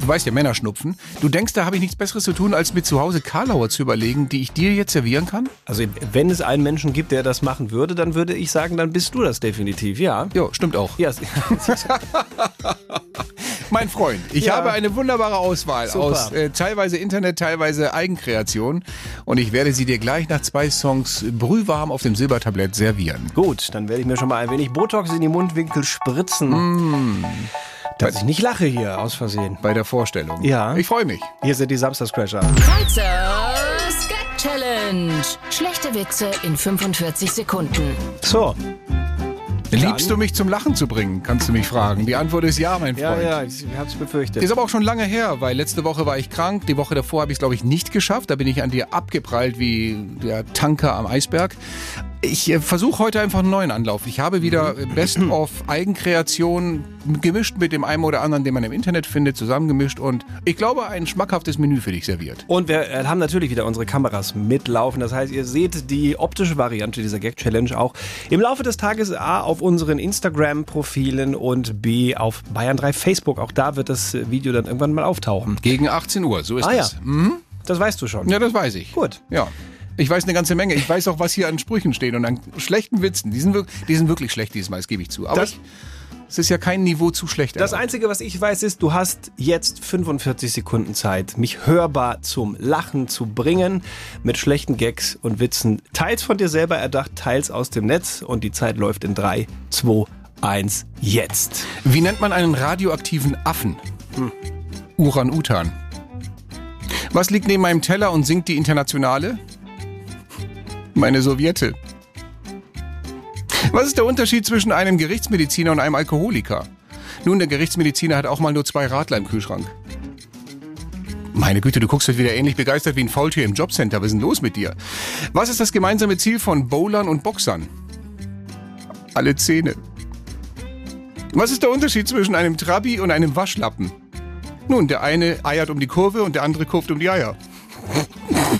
du weißt ja, Männerschnupfen. Du denkst, da habe ich nichts Besseres zu tun, als mir zu Hause Karlauer zu überlegen, die ich dir jetzt servieren kann? Also wenn es einen Menschen gibt, der das machen würde, dann würde ich sagen, dann bist du das definitiv, ja. Ja, stimmt auch. Ja, Mein Freund, ich Ja. habe eine wunderbare Auswahl Super. aus äh, teilweise Internet, teilweise Eigenkreation und ich werde sie dir gleich nach zwei Songs brühwarm auf dem Silbertablett servieren. gut, dann werde ich mir schon mal ein wenig Botox in die Mundwinkel spritzen. Mm. Dass ich nicht lache hier aus Versehen. Bei der Vorstellung. Ja. Ich freue mich. Hier sind die Samstagscrasher. Kreuzers Gag Challenge. Schlechte Witze in 45 Sekunden. So, Liebst du mich zum Lachen zu bringen, kannst du mich fragen. Die Antwort ist ja, mein ja, Freund. ja, ich hab's befürchtet. Ist aber auch schon lange her, weil letzte Woche war ich krank. Die Woche davor habe ich es, glaube ich, nicht geschafft. Da bin ich an dir abgeprallt wie der Tanker am Eisberg. Ich äh, versuche heute einfach einen neuen Anlauf. Ich habe wieder Best of Eigenkreation gemischt mit dem einen oder anderen, den man im Internet findet, zusammengemischt und ich glaube, ein schmackhaftes Menü für dich serviert. Und wir äh, haben natürlich wieder unsere Kameras mitlaufen. Das heißt, ihr seht die optische Variante dieser Gag-Challenge auch im Laufe des Tages A auf unseren Instagram-Profilen und B auf Bayern 3 Facebook. Auch da wird das Video dann irgendwann mal auftauchen. Gegen 18 Uhr, so ist Ah ja. Mhm. Das weißt du schon. Ja, das weiß ich. Gut. Ja. Ich weiß eine ganze Menge. Ich weiß auch, was hier an Sprüchen steht und an schlechten Witzen. Die sind, wirk- die sind wirklich schlecht dieses Mal, das gebe ich zu. Aber Das- ich, es ist ja kein Niveau zu schlecht. Das. Einzige, was ich weiß, ist, du hast jetzt 45 Sekunden Zeit, mich hörbar zum Lachen zu bringen mit schlechten Gags und Witzen. Teils von dir selber erdacht, teils aus dem Netz. Und die Zeit läuft in 3, 2, 1, jetzt. Wie nennt man einen radioaktiven Affen? Uran-Utan. Was liegt neben meinem Teller und singt die Internationale? Meine Sowjette. Was ist der Unterschied zwischen einem Gerichtsmediziner und einem Alkoholiker? Nun, der Gerichtsmediziner hat auch mal nur zwei Radler im Kühlschrank. Meine Güte, du guckst heute wieder ähnlich begeistert wie ein Faultier im Jobcenter. Was ist denn los mit dir? Was ist das gemeinsame Ziel von Bowlern und Boxern? Alle Zähne. Was ist der Unterschied zwischen einem Trabi und einem Waschlappen? Nun, der eine eiert um die Kurve und der andere kurft um die Eier.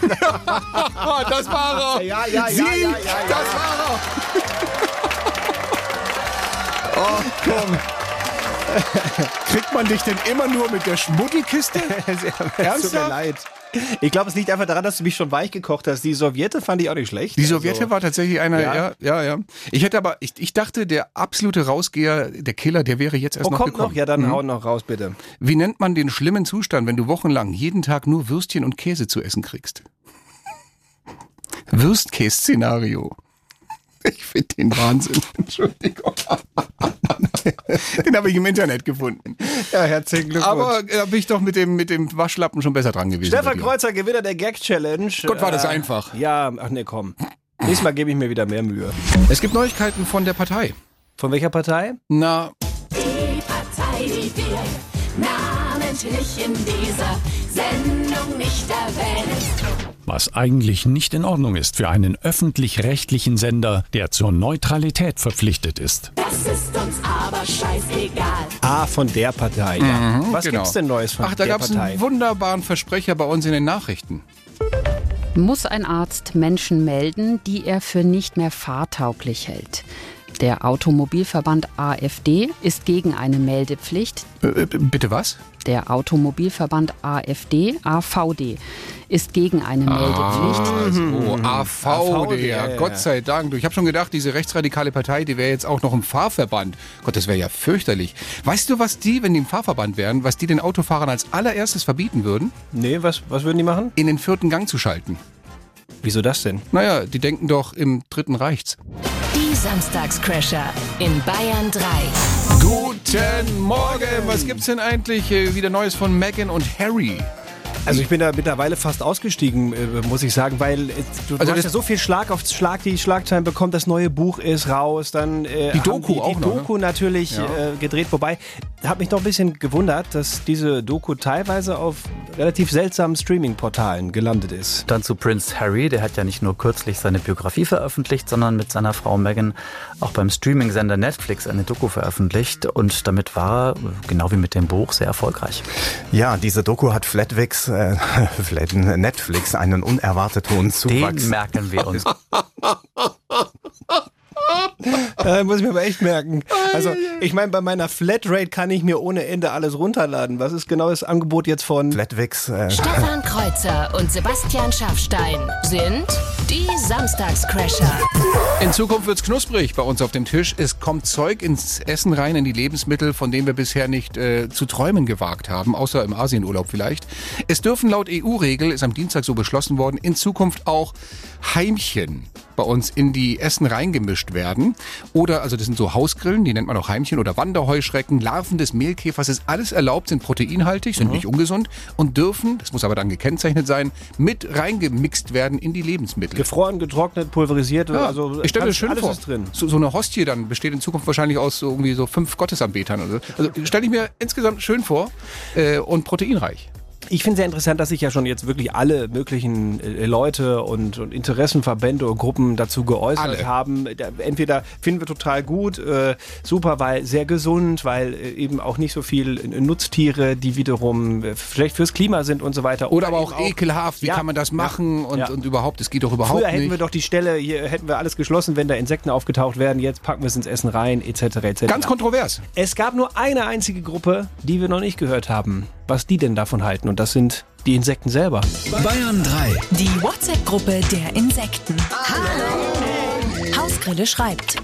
das war er! Ja, ja, ja, Sie, ja, ja, ja. das war er! Oh, komm. Kriegt man dich denn immer nur mit der Schmuddelkiste? Es tut mir Ernsthaft? leid. Ich glaube, es liegt einfach daran, dass du mich schon weich gekocht hast. Die Sowjete fand ich auch nicht schlecht. Die Sowjete Also, war tatsächlich einer, Ja. ja, ja, ja. Ich hätte aber, ich, ich dachte, der absolute Rausgeher, der Killer, der wäre jetzt erst Oh, noch kommt gekommen. noch? Ja, dann Mhm. hau noch raus, bitte. Wie nennt man den schlimmen Zustand, wenn du wochenlang jeden Tag nur Würstchen und Käse zu essen kriegst? Würstkäse-Szenario. Ich finde den Wahnsinn. Entschuldigung. den habe ich im Internet gefunden. Ja, herzlichen Glückwunsch. Aber da bin ich doch mit dem, mit dem Waschlappen schon besser dran gewesen. Stefan. Kreuzer, Gewinner der Gag-Challenge. Gott, war das Äh, einfach. Ja, ach nee, komm. Nächstes Mal gebe ich mir wieder mehr Mühe. Es gibt Neuigkeiten von der Partei. Von welcher Partei? Na, Die Partei, die wir namentlich in dieser Sendung nicht erwähnen. Was eigentlich nicht in Ordnung ist für einen öffentlich-rechtlichen Sender, der zur Neutralität verpflichtet ist. Das ist uns aber scheißegal. Ah, von der Partei. Ja. Was genau. gibt's denn Neues von Ach, da der gab es Partei? einen wunderbaren Versprecher bei uns in den Nachrichten. Muss ein Arzt Menschen melden, die er für nicht mehr fahrtauglich hält? Der Automobilverband AfD ist gegen eine Meldepflicht. Äh, bitte was? Der Automobilverband AfD, AVD, ist gegen eine Meldepflicht. Oh, AVD, AVD, ja. Gott sei Dank. Ich habe schon gedacht, diese rechtsradikale Partei, die wäre jetzt auch noch im Fahrverband. Gott, das wäre ja fürchterlich. Weißt du, was die, wenn die im Fahrverband wären, was die den Autofahrern als allererstes verbieten würden? Nee, was, was würden die machen? In den vierten Gang zu schalten. Wieso das denn? Naja, die denken doch, im dritten reicht's. Die Samstagscrasher in Bayern 3. Guten Morgen! Was gibt's denn eigentlich äh, wieder Neues von Meghan und Harry? Also ich bin da mittlerweile fast ausgestiegen, äh, muss ich sagen, weil äh, du, Also hast ja so viel Schlag auf Schlag, die Schlagzeilen bekommt, das neue Buch ist raus, dann äh, Die Doku die, auch die noch, ne? Doku natürlich Ja. äh, gedreht, wobei hat mich noch ein bisschen gewundert, dass diese Doku teilweise auf relativ seltsamen Streaming-Portalen gelandet ist. Dann zu Prince Harry, der hat ja nicht nur kürzlich seine Biografie veröffentlicht, sondern mit seiner Frau Meghan auch beim Streaming-Sender Netflix eine Doku veröffentlicht und damit war er, genau wie mit dem Buch, sehr erfolgreich. Ja, diese Doku hat Flatwix, äh, Flat, Netflix einen unerwarteten Zuwachs. Den merken wir uns. Äh, muss ich mir aber echt merken. Also, ich meine, bei meiner Flatrate kann ich mir ohne Ende alles runterladen. Was ist genau das Angebot jetzt von Flatwix? Äh, Stefan Kreuzer und Sebastian Schaffstein sind die Samstagscrasher. In Zukunft wird's knusprig bei uns auf dem Tisch. Es kommt Zeug ins Essen rein, in die Lebensmittel, von denen wir bisher nicht äh, zu träumen gewagt haben, außer im Asienurlaub vielleicht. Es dürfen laut EU-Regel, ist am Dienstag so beschlossen worden, in Zukunft auch Heimchen bei uns in die Essen reingemischt werden. Oder, also das sind so Hausgrillen, die nennt man auch Heimchen oder Wanderheuschrecken, Larven des Mehlkäfers, ist alles erlaubt, sind proteinhaltig, sind nicht ungesund und dürfen, das muss aber dann gekennzeichnet sein, mit reingemixt werden in die Lebensmittel. gefroren, getrocknet, pulverisiert? Ja, also ich stelle mir schön vor. So, so eine Hostie dann besteht in Zukunft wahrscheinlich aus so irgendwie so fünf Gottesanbetern. Oder so. Also stelle ich mir insgesamt schön vor äh, und proteinreich. Ich finde sehr interessant, dass sich ja schon jetzt wirklich alle möglichen äh, Leute und, und Interessenverbände und Gruppen dazu geäußert Alle. haben. Entweder finden wir total gut, äh, super, weil sehr gesund, weil äh, eben auch nicht so viel äh, Nutztiere, die wiederum schlecht fürs Klima sind und so weiter. Oder aber eben auch ekelhaft, wie Ja, kann man das machen ja, und, ja. und überhaupt, das geht doch überhaupt Früher hätten nicht. wir doch die Stelle, hier hätten wir alles geschlossen, wenn da Insekten aufgetaucht werden. Jetzt packen wir es ins Essen rein, etc. etc. Ganz kontrovers. Es gab nur eine einzige Gruppe, die wir noch nicht gehört haben, was die denn davon halten. Und das sind die Insekten selber. Bayern 3. Die WhatsApp-Gruppe der Insekten. Hallo. Hausgrille schreibt.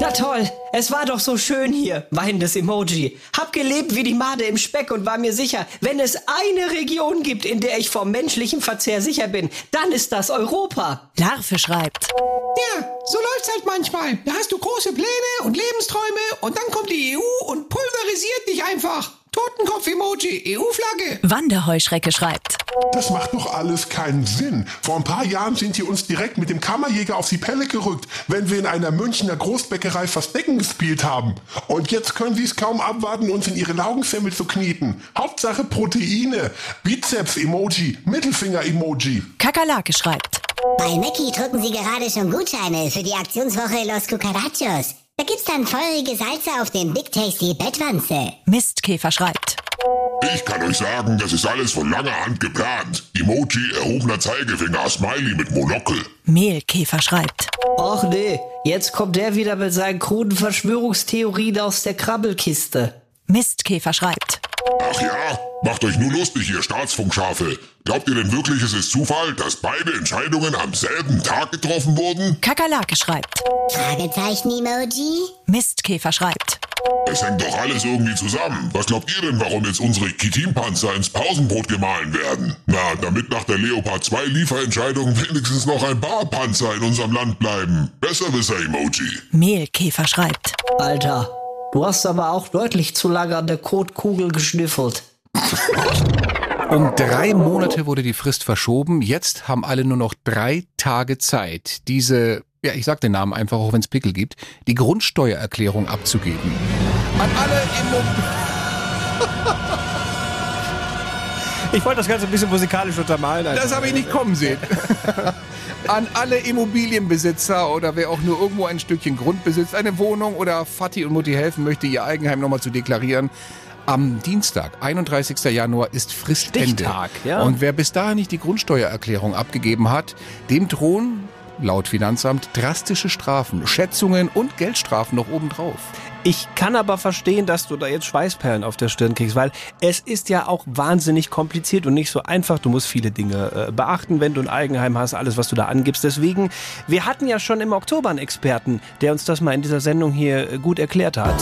Na toll, es war doch so schön hier. Weinendes Emoji. Hab gelebt wie die Made im Speck und war mir sicher, wenn es eine Region gibt, in der ich vor menschlichem Verzehr sicher bin, dann ist das Europa. Larve schreibt. Ja, so läuft's halt manchmal. Da hast du große Pläne und Lebensträume und dann kommt die EU und pulverisiert dich einfach. Totenkopf-Emoji, EU-Flagge. Wanderheuschrecke schreibt. Das macht doch alles keinen Sinn. Vor ein paar Jahren sind die uns direkt mit dem Kammerjäger auf die Pelle gerückt, wenn wir in einer Münchner Großbäckerei Verstecken gespielt haben. Und jetzt können sie es kaum abwarten, uns in ihre Laugensemmel zu kneten. Hauptsache Proteine. Bizeps-Emoji, Mittelfinger-Emoji. Kakerlake schreibt. Bei Mackie drucken sie gerade schon Gutscheine für die Aktionswoche Los Cucarachos. Da gibt's dann feurige Salze auf dem Big Tasty Bettwanze. Mistkäfer schreibt. Ich kann euch sagen, das ist alles von langer Hand geplant. Emoji, erhobener Zeigefinger, Smiley mit Monokel. Mehlkäfer schreibt. Och nee, jetzt kommt der wieder mit seinen kruden Verschwörungstheorien aus der Krabbelkiste. Mistkäfer schreibt. Ach ja, macht euch nur lustig, ihr Staatsfunkschafe. Glaubt ihr denn wirklich, es ist Zufall, dass beide Entscheidungen am selben Tag getroffen wurden? Kakerlake schreibt. Fragezeichen-Emoji? Mistkäfer schreibt. Es hängt doch alles irgendwie zusammen. Was glaubt ihr denn, warum jetzt unsere Kitinpanzer ins Pausenbrot gemahlen werden? Na, damit nach der Leopard 2 Lieferentscheidung wenigstens noch ein paar Panzer in unserem Land bleiben. Besserwisser-Emoji. Mehlkäfer schreibt. Alter, du hast aber auch deutlich zu lange an der Kotkugel geschnüffelt. Um drei Monate wurde die Frist verschoben. Jetzt haben alle nur noch drei Tage Zeit, diese, ja, ich sag den Namen einfach, auch wenn es Pickel gibt, die Grundsteuererklärung abzugeben. An alle Immo Ich wollte das Ganze ein bisschen musikalisch untermalen. Das habe ich nicht kommen sehen. An alle Immobilienbesitzer oder wer auch nur irgendwo ein Stückchen Grund besitzt, eine Wohnung oder Vati und Mutti helfen möchte, ihr Eigenheim nochmal zu deklarieren. Am Dienstag, 31. Januar, ist Fristende. Stichtag, ja. Und wer bis dahin nicht die Grundsteuererklärung abgegeben hat, dem drohen laut Finanzamt drastische Strafen, Schätzungen und Geldstrafen noch obendrauf. Ich kann aber verstehen, dass du da jetzt Schweißperlen auf der Stirn kriegst, weil es ist ja auch wahnsinnig kompliziert und nicht so einfach. Du musst viele Dinge äh, beachten, wenn du ein Eigenheim hast, alles, was du da angibst. Deswegen, wir hatten ja schon im Oktober einen Experten, der uns das mal in dieser Sendung hier äh, gut erklärt hat.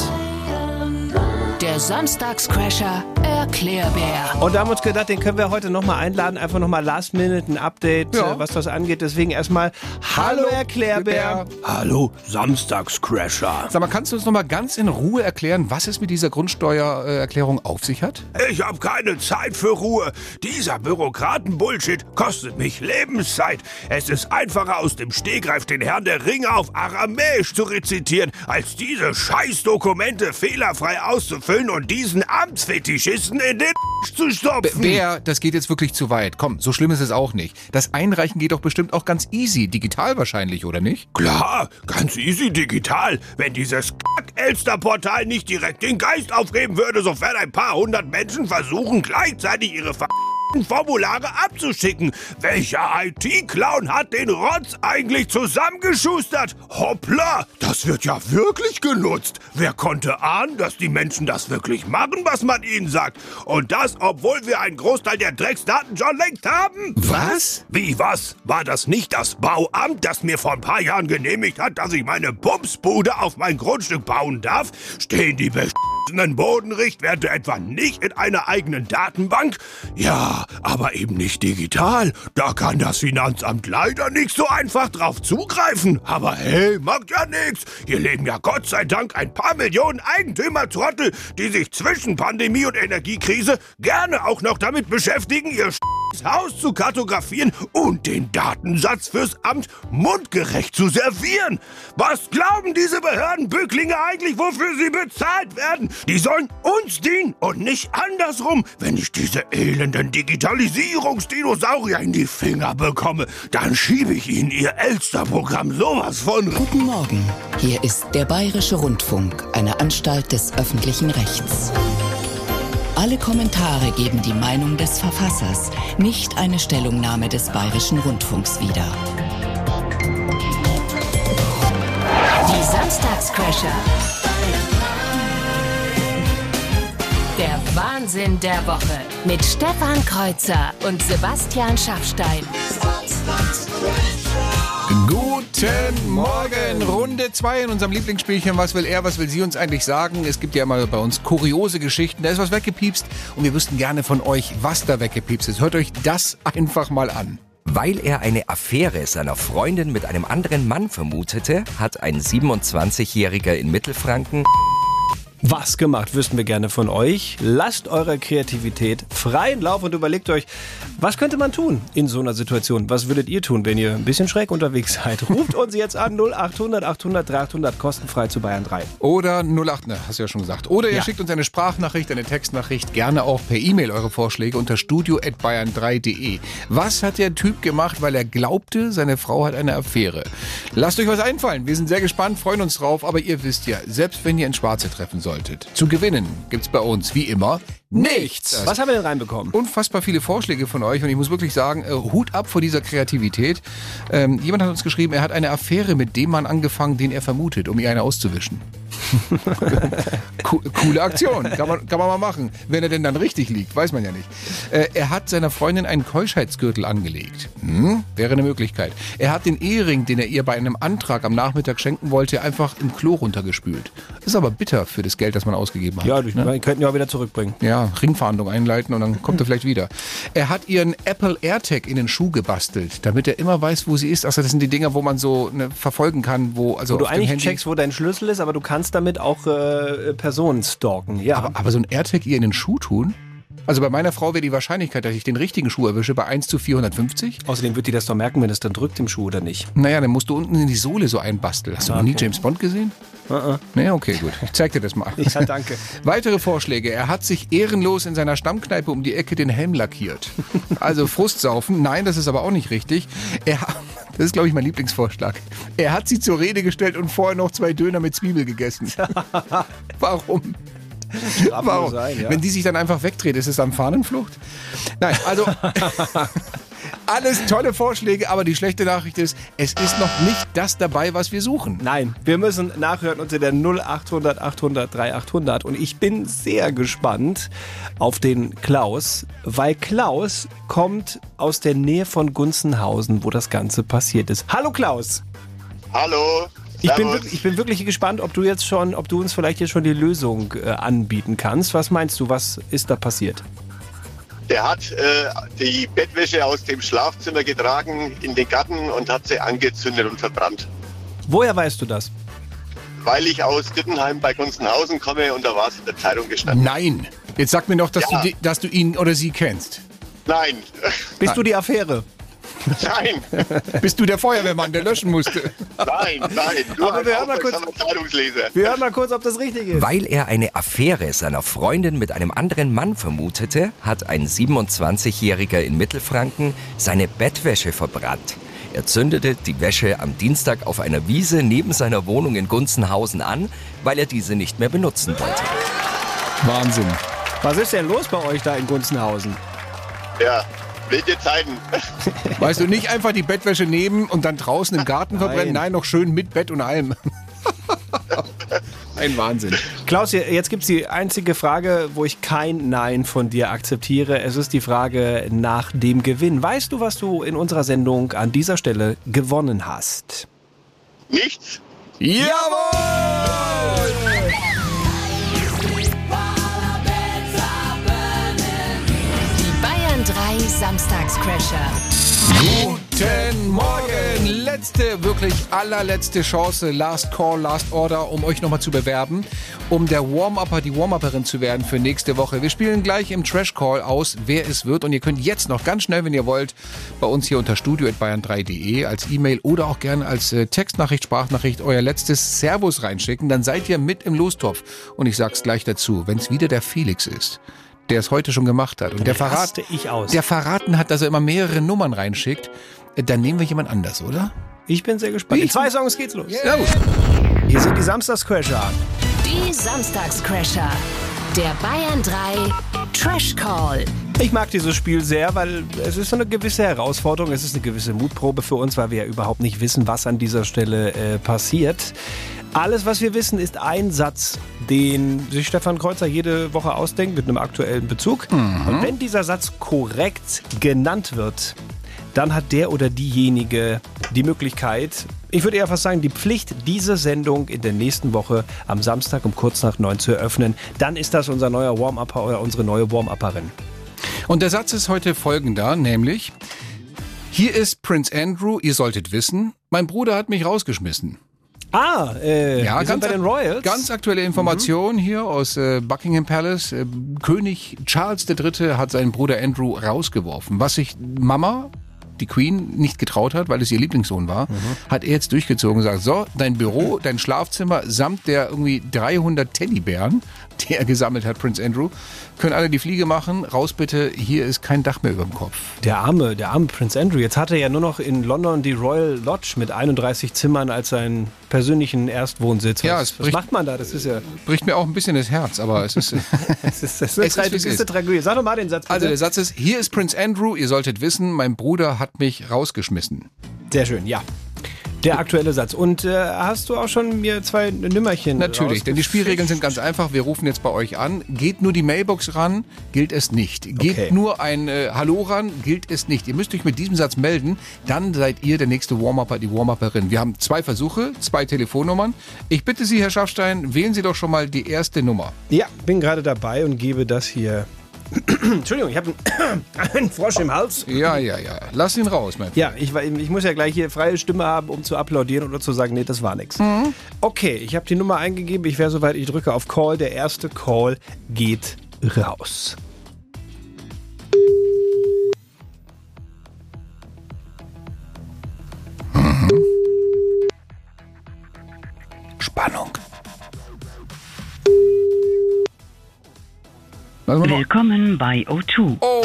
Der Samstagscrasher Erklärbär. Und da haben wir uns gedacht, den können wir heute nochmal einladen. Einfach nochmal Last Minute ein Update, Ja. äh, was das angeht. Deswegen erstmal Hallo Erklärbär. Hallo Samstagscrasher. Sag mal, kannst du uns noch mal ganz in Ruhe erklären, was es mit dieser Grundsteuererklärung auf sich hat? Ich habe keine Zeit für Ruhe. Dieser Bürokraten-Bullshit kostet mich Lebenszeit. Es ist einfacher, aus dem Stegreif den Herrn der Ringe auf Aramäisch zu rezitieren, als diese Scheißdokumente fehlerfrei auszufüllen und diesen Amtsfetischisten in den zu stopfen. Bär, das geht jetzt wirklich zu weit. Komm, so schlimm ist es auch nicht. Das Einreichen geht doch bestimmt auch ganz easy, digital wahrscheinlich, oder nicht? Klar, ganz easy digital. Wenn dieses Kack-Elster-Portal nicht direkt den Geist aufgeben würde, sofern ein paar hundert Menschen versuchen, gleichzeitig ihre Ver Formulare abzuschicken. Welcher IT-Clown hat den Rotz eigentlich zusammengeschustert? Hoppla, das wird ja wirklich genutzt. Wer konnte ahnen, dass die Menschen das wirklich machen, was man ihnen sagt? Und das, obwohl wir einen Großteil der Drecksdaten schon längst haben? Was? Wie was? War das nicht das Bauamt, das mir vor ein paar Jahren genehmigt hat, dass ich meine Bumsbude auf mein Grundstück bauen darf? Stehen die beschissenen Bodenrichtwerte etwa nicht in einer eigenen Datenbank? Ja, aber eben nicht digital. Da kann das Finanzamt leider nicht so einfach drauf zugreifen. Aber hey, macht ja nichts. Hier leben ja Gott sei Dank ein paar Millionen Eigentümertrottel, die sich zwischen Pandemie und Energiekrise gerne auch noch damit beschäftigen, ihr Haus zu kartografieren und den Datensatz fürs Amt mundgerecht zu servieren. Was glauben diese Behördenbücklinge eigentlich, wofür sie bezahlt werden? Die sollen uns dienen und nicht andersrum. Wenn ich diese elenden Digitalisierungsdinosaurier in die Finger bekomme, dann schiebe ich ihnen ihr Elster-Programm sowas von... Guten Morgen. Hier ist der Bayerische Rundfunk, eine Anstalt des öffentlichen Rechts. Alle Kommentare geben die Meinung des Verfassers, nicht eine Stellungnahme des Bayerischen Rundfunks wieder. Wahnsinn der Woche mit Stefan Kreuzer und Sebastian Schaffstein. Guten Morgen, Runde 2 in unserem Lieblingsspielchen. Was will er, was will sie uns eigentlich sagen? Es gibt ja immer bei uns kuriose Geschichten. Da ist was weggepiepst und wir wüssten gerne von euch, was da weggepiepst ist. Hört euch das einfach mal an. Weil er eine Affäre seiner Freundin mit einem anderen Mann vermutete, hat ein 27-Jähriger in Mittelfranken Was gemacht, wüssten wir gerne von euch. Lasst eurer Kreativität freien Lauf und überlegt euch, was könnte man tun in so einer Situation? Was würdet ihr tun, wenn ihr ein bisschen schräg unterwegs seid? Ruft uns jetzt an 0800 800 300 kostenfrei zu Bayern 3. Oder 08, ne, hast du ja schon gesagt. Oder ihr Ja. schickt uns eine Sprachnachricht, eine Textnachricht, gerne auch per E-Mail eure Vorschläge unter studio.bayern3.de. Was hat der Typ gemacht, weil er glaubte, seine Frau hat eine Affäre? Lasst euch was einfallen. Wir sind sehr gespannt, freuen uns drauf, aber ihr wisst ja, selbst wenn ihr ins Schwarze treffen solltet, zu gewinnen gibt's bei uns wie immer nichts. Was haben wir denn reinbekommen? Unfassbar viele Vorschläge von euch und ich muss wirklich sagen, äh, Hut ab vor dieser Kreativität. Ähm, jemand hat uns geschrieben, er hat eine Affäre mit dem Mann angefangen, den er vermutet, um ihr eine auszuwischen. Co coole Aktion, kann man, kann man mal machen. Wenn er denn dann richtig liegt, weiß man ja nicht. Äh, er hat seiner Freundin einen Keuschheitsgürtel angelegt. Hm, wäre eine Möglichkeit. Er hat den Ehering, den er ihr bei einem Antrag am Nachmittag schenken wollte, einfach im Klo runtergespült. Ist aber bitter für das Geld, das man ausgegeben hat. Ja, die ne? könnten ja auch wieder zurückbringen. Ja, Ringverhandlung einleiten und dann kommt er vielleicht wieder. Er hat ihren Apple AirTag in den Schuh gebastelt, damit er immer weiß, wo sie ist. Also das sind die Dinger, wo man so ne, verfolgen kann, wo also wo du eigentlich Handy. checkst, wo dein Schlüssel ist, aber du kannst damit auch äh, Personen stalken. Ja. aber, aber so ein AirTag ihr in den Schuh tun? Also bei meiner Frau wäre die Wahrscheinlichkeit, dass ich den richtigen Schuh erwische, bei 1 zu 450. Außerdem wird die das doch merken, wenn es dann drückt im Schuh oder nicht. Naja, dann musst du unten in die Sohle so einbasteln. Hast du noch nie Okay. James Bond gesehen? Uh Nee, okay, gut. Ich zeig dir das mal. Ja, danke. Weitere Vorschläge. Er hat sich ehrenlos in seiner Stammkneipe um die Ecke den Helm lackiert. Also Frustsaufen. Nein, das ist aber auch nicht richtig. Er, das ist, glaube ich, mein Lieblingsvorschlag. Er hat sie zur Rede gestellt und vorher noch zwei Döner mit Zwiebel gegessen. Warum? Warum? sein, ja. Wenn die sich dann einfach wegdreht, ist es dann Fahnenflucht? Nein, also alles tolle Vorschläge, aber die schlechte Nachricht ist, es ist noch nicht das dabei, was wir suchen. Nein, wir müssen nachhören unter der 0800 800 3800 und ich bin sehr gespannt auf den Klaus, weil Klaus kommt aus der Nähe von Gunzenhausen, wo das Ganze passiert ist. Hallo Klaus! Hallo. Ich bin, ich bin wirklich gespannt, ob du jetzt schon, ob du uns vielleicht jetzt schon die Lösung äh, anbieten kannst. Was meinst du, was ist da passiert? Der hat äh, die Bettwäsche aus dem Schlafzimmer getragen in den Garten und hat sie angezündet und verbrannt. Woher weißt du das? Weil ich aus Dittenheim bei Gunzenhausen komme und da war es in der Zeitung gestanden. Nein. Jetzt sag mir doch, dass, Ja. du, die- dass du ihn oder sie kennst. Nein. Bist du die Affäre? Nein. Bist du der Feuerwehrmann, der löschen musste? Nein, nein. Aber wir hören mal kurz-. Wir hören mal kurz, ob das richtig ist. Weil er eine Affäre seiner Freundin mit einem anderen Mann vermutete, hat ein 27-Jähriger in Mittelfranken seine Bettwäsche verbrannt. Er zündete die Wäsche am Dienstag auf einer Wiese neben seiner Wohnung in Gunzenhausen an, weil er diese nicht mehr benutzen wollte. Wahnsinn. Was ist denn los bei euch da in Gunzenhausen? Ja, wilde Zeiten. Weißt du, nicht einfach die Bettwäsche nehmen und dann draußen im Garten verbrennen. Nein. Nein, noch schön mit Bett und allem. Ein Wahnsinn. Klaus, jetzt gibt es die einzige Frage, wo ich kein Nein von dir akzeptiere. Es ist die Frage nach dem Gewinn. Weißt du, was du in unserer Sendung an dieser Stelle gewonnen hast? Nichts. Jawohl! 3 Samstagscrasher. Guten Morgen! Letzte, wirklich allerletzte Chance, Last Call, Last Order, um euch nochmal zu bewerben, um der Warm-Upper, die Warm-Upperin zu werden für nächste Woche. Wir spielen gleich im Trash Call aus, wer es wird und ihr könnt jetzt noch ganz schnell, wenn ihr wollt, bei uns hier unter studio.bayern3.de als E-Mail oder auch gerne als äh, Textnachricht, Sprachnachricht euer letztes Servus reinschicken, dann seid ihr mit im Lostopf. Und ich sag's gleich dazu, wenn es wieder der Felix ist, der es heute schon gemacht hat und der, verrat, ich aus. der verraten hat, dass er immer mehrere Nummern reinschickt, äh, dann nehmen wir jemand anders, oder? Ich bin sehr gespannt. In zwei Songs geht's los. Ja, gut. Hier sind die Samstagscrasher. Die Samstagscrasher. Der Bayern 3 Trash Call. Ich mag dieses Spiel sehr, weil es ist so eine gewisse Herausforderung, es ist eine gewisse Mutprobe für uns, weil wir ja überhaupt nicht wissen, was an dieser Stelle äh, passiert. Alles, was wir wissen, ist ein Satz, den sich Stefan Kreuzer jede Woche ausdenkt mit einem aktuellen Bezug. Und wenn dieser Satz korrekt genannt wird, dann hat der oder diejenige die Möglichkeit, ich würde eher fast sagen, die Pflicht, diese Sendung in der nächsten Woche am Samstag um kurz nach neun zu eröffnen. Dann ist das unser neuer Warm-Upper oder unsere neue Warm-Upperin. Und der Satz ist heute folgender, nämlich hier ist Prince Andrew, ihr solltet wissen, mein Bruder hat mich rausgeschmissen. Ah, äh, Ja, sind bei den Royals. Ganz aktuelle Information hier aus äh, Buckingham Palace. Äh, König Charles III. hat seinen Bruder Andrew rausgeworfen. Was sich Mama, die Queen, nicht getraut hat, weil es ihr Lieblingssohn war, hat er jetzt durchgezogen und gesagt, so, dein Büro, dein Schlafzimmer samt der irgendwie 300 Teddybären, die er gesammelt hat, Prince Andrew, können alle die Fliege machen. Raus bitte, hier ist kein Dach mehr über dem Kopf. Der arme, der arme Prince Andrew. Jetzt hat er ja nur noch in London die Royal Lodge mit 31 Zimmern als seinen persönlichen Erstwohnsitz. Was, Ja, was bricht- macht man da? Das ist ja. Bricht mir auch ein bisschen das Herz, aber es ist... Es ist, das ist, eine, Es ist, es ist eine. Tragödie. Sag doch mal den Satz. Bitte. Also der Satz ist, hier ist Prince Andrew, ihr solltet wissen, mein Bruder hat mich rausgeschmissen. Sehr schön, ja. Der aktuelle Satz. Und äh, hast du auch schon mir zwei Nümmerchen? Natürlich, denn die Spielregeln sind ganz einfach. Wir rufen jetzt bei euch an. Geht nur die Mailbox ran, gilt es nicht. Geht Okay. nur ein äh, Hallo ran, gilt es nicht. Ihr müsst euch mit diesem Satz melden, dann seid ihr der nächste Warm-Upper, die Warm-Upperin. Wir haben zwei Versuche, zwei Telefonnummern. Ich bitte Sie, Herr Schaffstein, wählen Sie doch schon mal die erste Nummer. Ja, bin gerade dabei und gebe das hier. Entschuldigung, ich habe einen, Frosch im Hals. Ja, ja, ja. Lass ihn raus, mein Freund. Ja, ich, ich muss ja gleich hier freie Stimme haben, um zu applaudieren oder zu sagen, nee, das war nix. Okay, ich habe die Nummer eingegeben. Ich wäre soweit, ich drücke auf Call. Der erste Call geht raus. Spannung. Willkommen bei O2. Oh,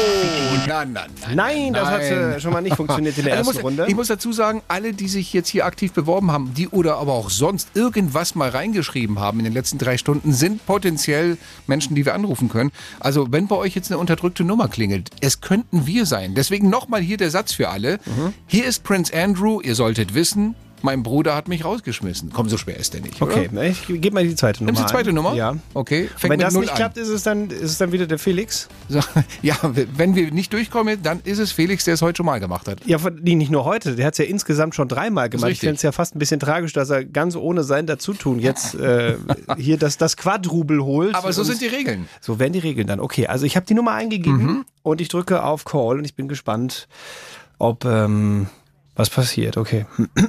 na, na, na. Nein, das hat äh, schon mal nicht funktioniert in der Also ersten muss, Runde. Ich muss dazu sagen, alle, die sich jetzt hier aktiv beworben haben, die oder aber auch sonst irgendwas mal reingeschrieben haben in den letzten drei Stunden, sind potenziell Menschen, die wir anrufen können. Also wenn bei euch jetzt eine unterdrückte Nummer klingelt, es könnten wir sein. Deswegen nochmal hier der Satz für alle. Mhm. Hier ist Prince Andrew, ihr solltet wissen, mein Bruder hat mich rausgeschmissen. Komm, so schwer ist der nicht. Okay, Oder? ich gebe mal die zweite Nummer. Nimmst die zweite ein. Nummer? Ja. Okay, fängt wenn das nicht an. klappt, ist es, dann, ist es dann wieder der Felix? So, ja, wenn wir nicht durchkommen, dann ist es Felix, der es heute schon mal gemacht hat. Ja, nicht nur heute. Der hat es ja insgesamt schon dreimal gemacht. Ich finde es ja fast ein bisschen tragisch, dass er ganz ohne sein Dazutun jetzt äh, hier das, das Quadrubel holt. Aber so sind die Regeln. So werden die Regeln dann. Okay, also ich habe die Nummer eingegeben Mhm. und ich drücke auf Call und ich bin gespannt, ob ähm, was passiert. Okay.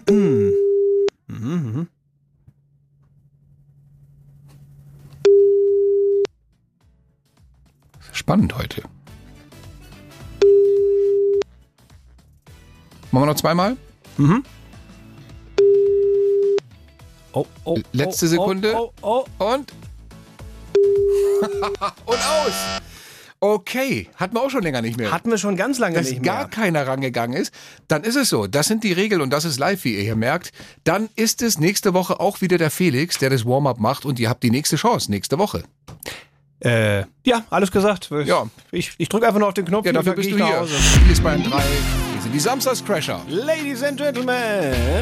Mhm, Spannend heute. Machen wir noch zweimal? Mhm. Oh, oh, Letzte oh, Sekunde. Oh, oh, Und. Und aus. Okay, hatten wir auch schon länger nicht mehr. Hatten wir schon ganz lange Dass nicht mehr. gar keiner rangegangen ist, dann ist es so. Das sind die Regeln und das ist live, wie ihr hier merkt. Dann ist es nächste Woche auch wieder der Felix, der das Warm-up macht und ihr habt die nächste Chance nächste Woche. Äh, ja, alles gesagt. Ja. Ich, ich drücke einfach nur auf den Knopf. Ja, dafür bist du ich hier. Hier ist Bayern 3. Die Samstagscrasher. Ladies and Gentlemen,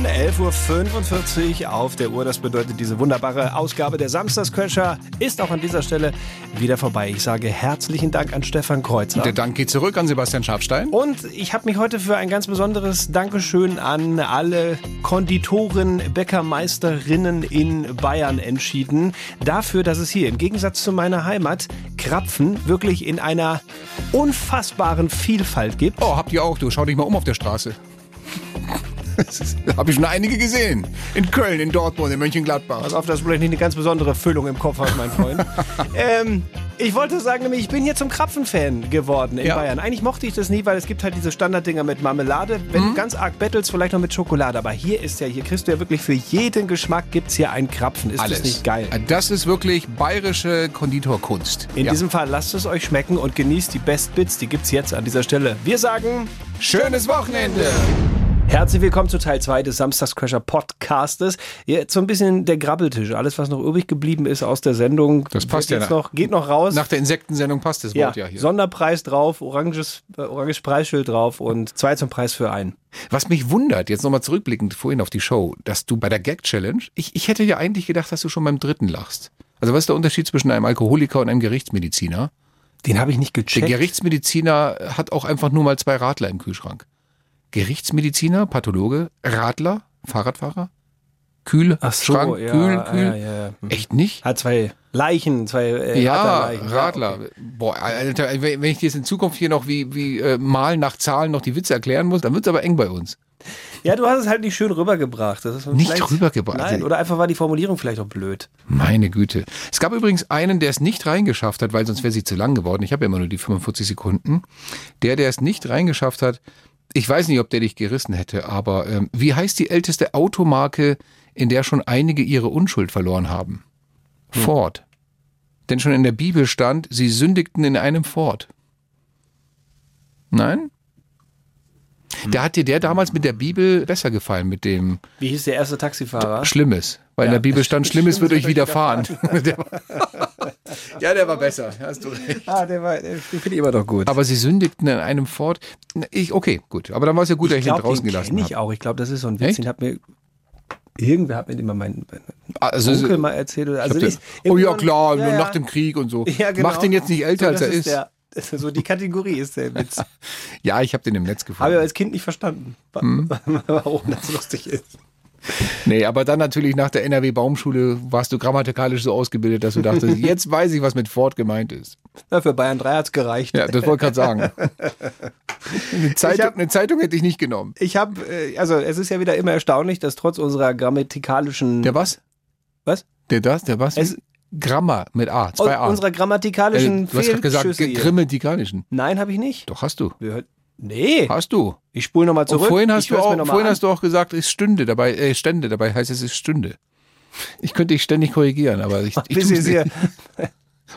11.45 Uhr auf der Uhr. Das bedeutet, diese wunderbare Ausgabe der Samstagscrasher ist auch an dieser Stelle wieder vorbei. Ich sage herzlichen Dank an Stefan Kreuzer. Der Dank geht zurück an Sebastian Schafstein. Und ich habe mich heute für ein ganz besonderes Dankeschön an alle Konditoren, Bäckermeisterinnen in Bayern entschieden. Dafür, dass es hier im Gegensatz zu meiner Heimat Krapfen wirklich in einer unfassbaren Vielfalt gibt. Oh, habt ihr auch. Du schau dich mal um auf der Straße. Habe ich schon einige gesehen. In Köln, in Dortmund, in Mönchengladbach. Pass auf, dass du vielleicht nicht eine ganz besondere Füllung im Kopf hast, mein Freund. ähm, ich wollte sagen, nämlich, ich bin hier zum Krapfen-Fan geworden in Ja. Bayern. Eigentlich mochte ich das nie, weil es gibt halt diese Standarddinger mit Marmelade. Wenn Mhm. du ganz arg bettelst, vielleicht noch mit Schokolade. Aber hier ist ja, hier kriegst du ja wirklich für jeden Geschmack gibt's hier einen Krapfen. Ist Alles. das nicht geil? Das ist wirklich bayerische Konditorkunst. In Ja. diesem Fall lasst es euch schmecken und genießt die Best Bits. Die gibt's jetzt an dieser Stelle. Wir sagen Schönes Wochenende! Herzlich willkommen zu Teil 2 des Samstagscrasher Podcastes. Jetzt so ein bisschen der Grabbeltisch. Alles, was noch übrig geblieben ist aus der Sendung, Das passt ja nach- noch, geht noch raus. Nach der Insektensendung passt das ja, Wort ja hier. Sonderpreis drauf, oranges, äh, oranges Preisschild drauf und zwei zum Preis für einen. Was mich wundert, jetzt nochmal zurückblickend vorhin auf die Show, dass du bei der Gag-Challenge, ich, ich hätte ja eigentlich gedacht, dass du schon beim dritten lachst. Also was ist der Unterschied zwischen einem Alkoholiker und einem Gerichtsmediziner? Den habe ich nicht Der gecheckt. Gerichtsmediziner hat auch einfach nur mal zwei Radler im Kühlschrank. Gerichtsmediziner, Pathologe, Radler, Fahrradfahrer, Kühl, Ach so, Schrank, ja, Kühl, Kühl. ja, ja, ja. Echt nicht? Hat zwei Leichen, zwei äh, ja. Radler. okay. Boah, Alter, wenn ich dir jetzt in Zukunft hier noch wie, wie äh, mal nach Zahlen noch die Witze erklären muss, dann wird's aber eng bei uns. Ja, du hast es halt nicht schön rübergebracht. Das ist Nicht rübergebracht. Nein, oder einfach war die Formulierung vielleicht auch blöd. Meine Güte. Es gab übrigens einen, der es nicht reingeschafft hat, weil sonst wäre sie zu lang geworden. Ich habe ja immer nur die 45 Sekunden. Der, der es nicht reingeschafft hat, ich weiß nicht, ob der dich gerissen hätte, aber ähm, wie heißt die älteste Automarke, in der schon einige ihre Unschuld verloren haben? Ford. Denn schon in der Bibel stand, sie sündigten in einem Ford. Nein? Da hat dir der damals mit der Bibel besser gefallen, mit dem Wie hieß der erste Taxifahrer? Schlimmes. Weil in Ja. der Bibel stand, Schlimmes wird euch widerfahren. Der ja, der war besser. Hast du recht. Ah, der war, den finde ich immer doch gut. Aber sie sündigten in einem fort. Ich, okay, gut. Aber dann war es ja gut, dass ich, glaub, ihn draußen den gelassen kenn ich habe. auch. Ich glaube, das ist so ein Witz. Echt? Den hat mir irgendwer hat mir den mal mein, mein Also, Onkel mal erzählt. Oder- Also ich den, oh ja, klar, ja, nur ja. nach dem Krieg und so. Ja, genau. Mach den jetzt nicht älter, so, als er ist. Der, so die Kategorie ist der Witz. Ja, ich habe den im Netz Habe ich gefunden. aber als Kind nicht verstanden, Hm. warum das lustig ist. Nee, aber dann natürlich nach der NRW-Baumschule warst du grammatikalisch so ausgebildet, dass du dachtest, jetzt weiß ich, was mit Ford gemeint ist. Ja, für Bayern 3 hat es gereicht. Ja, das wollte ich gerade sagen. Eine Zeitung, hab- eine Zeitung hätte ich nicht genommen. Ich habe, äh, also es ist ja wieder immer erstaunlich, dass trotz unserer grammatikalischen. Der was? Was? Der das, der was? Es- Grammar mit A, zwei A. unserer grammatikalischen Äh, du hast gerade gesagt, grimmetikalischen. Nein, habe ich nicht. Doch, hast du. Wir Nee. Hast du. Ich spule nochmal Und zurück. vorhin hast, Ich du auch, vorhin hast du auch gesagt, es stünde dabei, äh, stände dabei, heißt es ist Stünde. Ich könnte dich ständig korrigieren, aber ich, ich Sie tu's hier- nicht.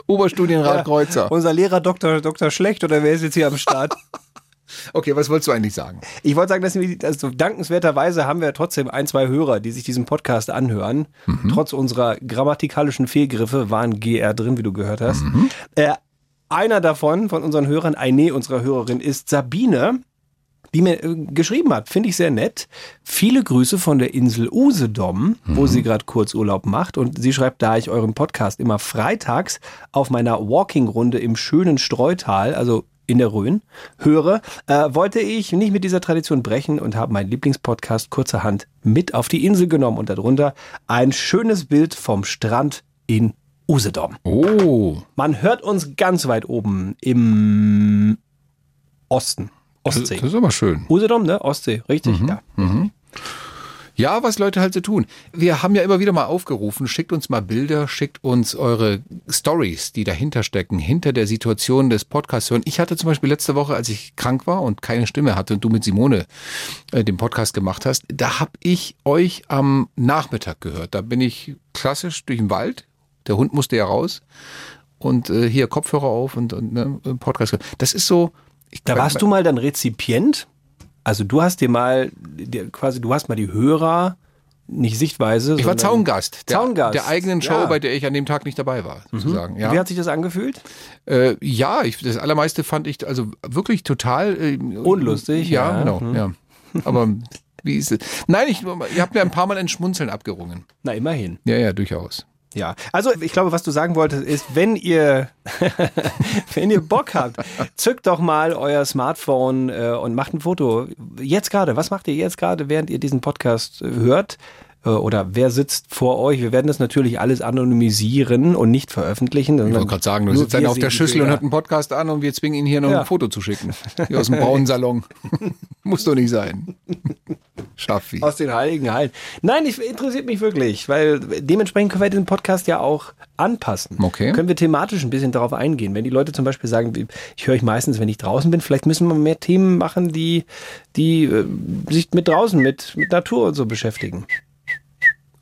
Oberstudienrat Ja, Kreuzer. Unser Lehrer Dr. Dr. Schlecht oder wer ist jetzt hier am Start? Okay, was wolltest du eigentlich sagen? Ich wollte sagen, dass wir, also dankenswerterweise haben wir trotzdem ein, zwei Hörer, die sich diesen Podcast anhören. Mhm. Trotz unserer grammatikalischen Fehlgriffe waren GR drin, wie du gehört hast. Mhm. Äh, einer davon, von unseren Hörern, eine unserer Hörerin, ist Sabine, die mir äh, geschrieben hat. Finde ich sehr nett. Viele Grüße von der Insel Usedom, Mhm. wo sie gerade Kurzurlaub macht. Und sie schreibt, da ich euren Podcast immer freitags auf meiner Walking-Runde im schönen Streutal, also in der Rhön, höre, äh, wollte ich nicht mit dieser Tradition brechen und habe meinen Lieblingspodcast kurzerhand mit auf die Insel genommen und darunter ein schönes Bild vom Strand in Usedom. Oh. Man hört uns ganz weit oben im Osten. Ostsee. das ist aber schön. Usedom, ne? Ostsee, richtig? Ja. Mhm. Ja, was Leute halt so tun. Wir haben ja immer wieder mal aufgerufen, schickt uns mal Bilder, schickt uns eure Stories, die dahinter stecken, hinter der Situation des Podcasts hören. Ich hatte zum Beispiel letzte Woche, als ich krank war und keine Stimme hatte und du mit Simone äh, den Podcast gemacht hast, da habe ich euch am Nachmittag gehört. Da bin ich klassisch durch den Wald. Der Hund musste ja raus. Und äh, hier Kopfhörer auf und, und ne, Podcast. Das ist so. Ich, Da warst du mal dann Rezipient? Also du hast dir mal dir quasi, du hast mal die Hörer nicht Sichtweise. Ich war Zaungast. Der, Zaungast. Der eigenen Show, ja. bei der ich an dem Tag nicht dabei war, sozusagen. Ja. Wie hat sich das angefühlt? Äh, ja, ich, das allermeiste fand ich also wirklich total äh, Unlustig, Ja, ja. genau. Mhm. Ja. Aber wie ist es? Nein, ich, ihr habt mir ein paar Mal ein Schmunzeln abgerungen. Na, immerhin. Ja, ja, durchaus. Ja, also ich glaube, was du sagen wolltest, ist, wenn ihr, wenn ihr Bock habt, zückt doch mal euer Smartphone äh, und macht ein Foto. Jetzt gerade, was macht ihr jetzt gerade, während ihr diesen Podcast äh, hört? Äh, Oder wer sitzt vor euch? Wir werden das natürlich alles anonymisieren und nicht veröffentlichen. Ich wollte gerade sagen, du sitzt einer auf der Schüssel und hört einen Podcast an und wir zwingen ihn hier noch Ja. ein Foto zu schicken. Hier aus dem braunen Salon. Muss doch nicht sein. Schaffi. Aus den Heiligen Hallen. Nein, ich interessiert mich wirklich, weil dementsprechend können wir den Podcast ja auch anpassen. Okay. Können wir thematisch ein bisschen darauf eingehen. Wenn die Leute zum Beispiel sagen, ich höre euch meistens, wenn ich draußen bin, vielleicht müssen wir mehr Themen machen, die, die äh, sich mit draußen, mit, mit Natur und so beschäftigen.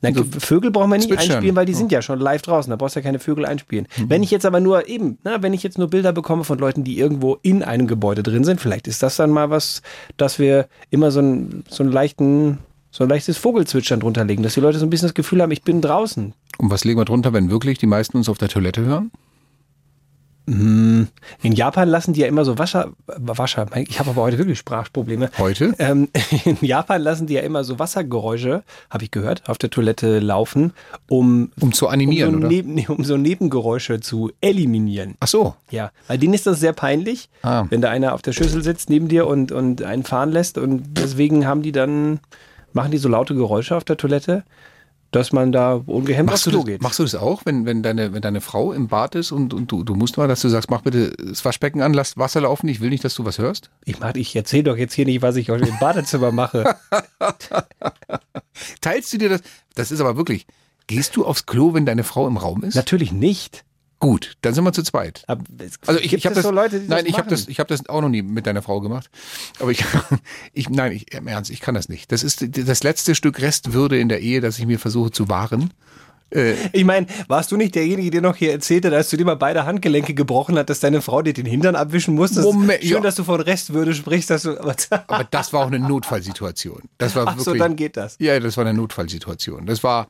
Na, Vögel brauchen wir nicht einspielen, weil die sind ja schon live draußen. Da brauchst du ja keine Vögel einspielen. Wenn ich jetzt aber nur eben, na, wenn ich jetzt nur Bilder bekomme von Leuten, die irgendwo in einem Gebäude drin sind, vielleicht ist das dann mal was, dass wir immer so, ein, so einen leichten, so ein leichtes Vogelzwitschern drunter legen, dass die Leute so ein bisschen das Gefühl haben, ich bin draußen. Und was legen wir drunter, wenn wirklich die meisten uns auf der Toilette hören? Hm, In Japan lassen die ja immer so Wasser, Wasser, ich habe aber heute wirklich Sprachprobleme. Heute? Ähm, in Japan lassen die ja immer so Wassergeräusche, habe ich gehört, auf der Toilette laufen, um, um zu animieren, um so, oder? Neben, nee, um so Nebengeräusche zu eliminieren. Ach so. Ja, weil denen ist das sehr peinlich, Ah. wenn da einer auf der Schüssel sitzt neben dir und, und einen fahren lässt und deswegen haben die dann, machen die so laute Geräusche auf der Toilette, dass man da ungehemmt Machst aufs du, Klo das, geht. machst du das auch, wenn, wenn, deine, wenn deine Frau im Bad ist und, und du, du musst mal, dass du sagst, mach bitte das Waschbecken an, lass Wasser laufen, ich will nicht, dass du was hörst? Ich, mach- ich erzähle doch jetzt hier nicht, was ich heute im Badezimmer mache. Teilst du dir das? Das ist aber wirklich, gehst du aufs Klo, wenn deine Frau im Raum ist? Natürlich nicht. Gut, dann sind wir zu zweit. Aber Also ich, ich habe das, so Leute, nein, ich habe das, ich habe das auch noch nie mit deiner Frau gemacht. Aber ich, ich, nein, ich, im Ernst, ich kann das nicht. Das ist das letzte Stück Restwürde in der Ehe, das ich mir versuche zu wahren. Äh, Ich meine, warst du nicht derjenige, der noch hier erzählte, als du dir mal beide Handgelenke gebrochen hat, dass deine Frau dir den Hintern abwischen musste? Moment, Schön, ja. dass du von Restwürde sprichst, dass du. aber das war auch eine Notfallsituation. Das war Ach so, wirklich, dann geht das. Ja, das war eine Notfallsituation. Das war,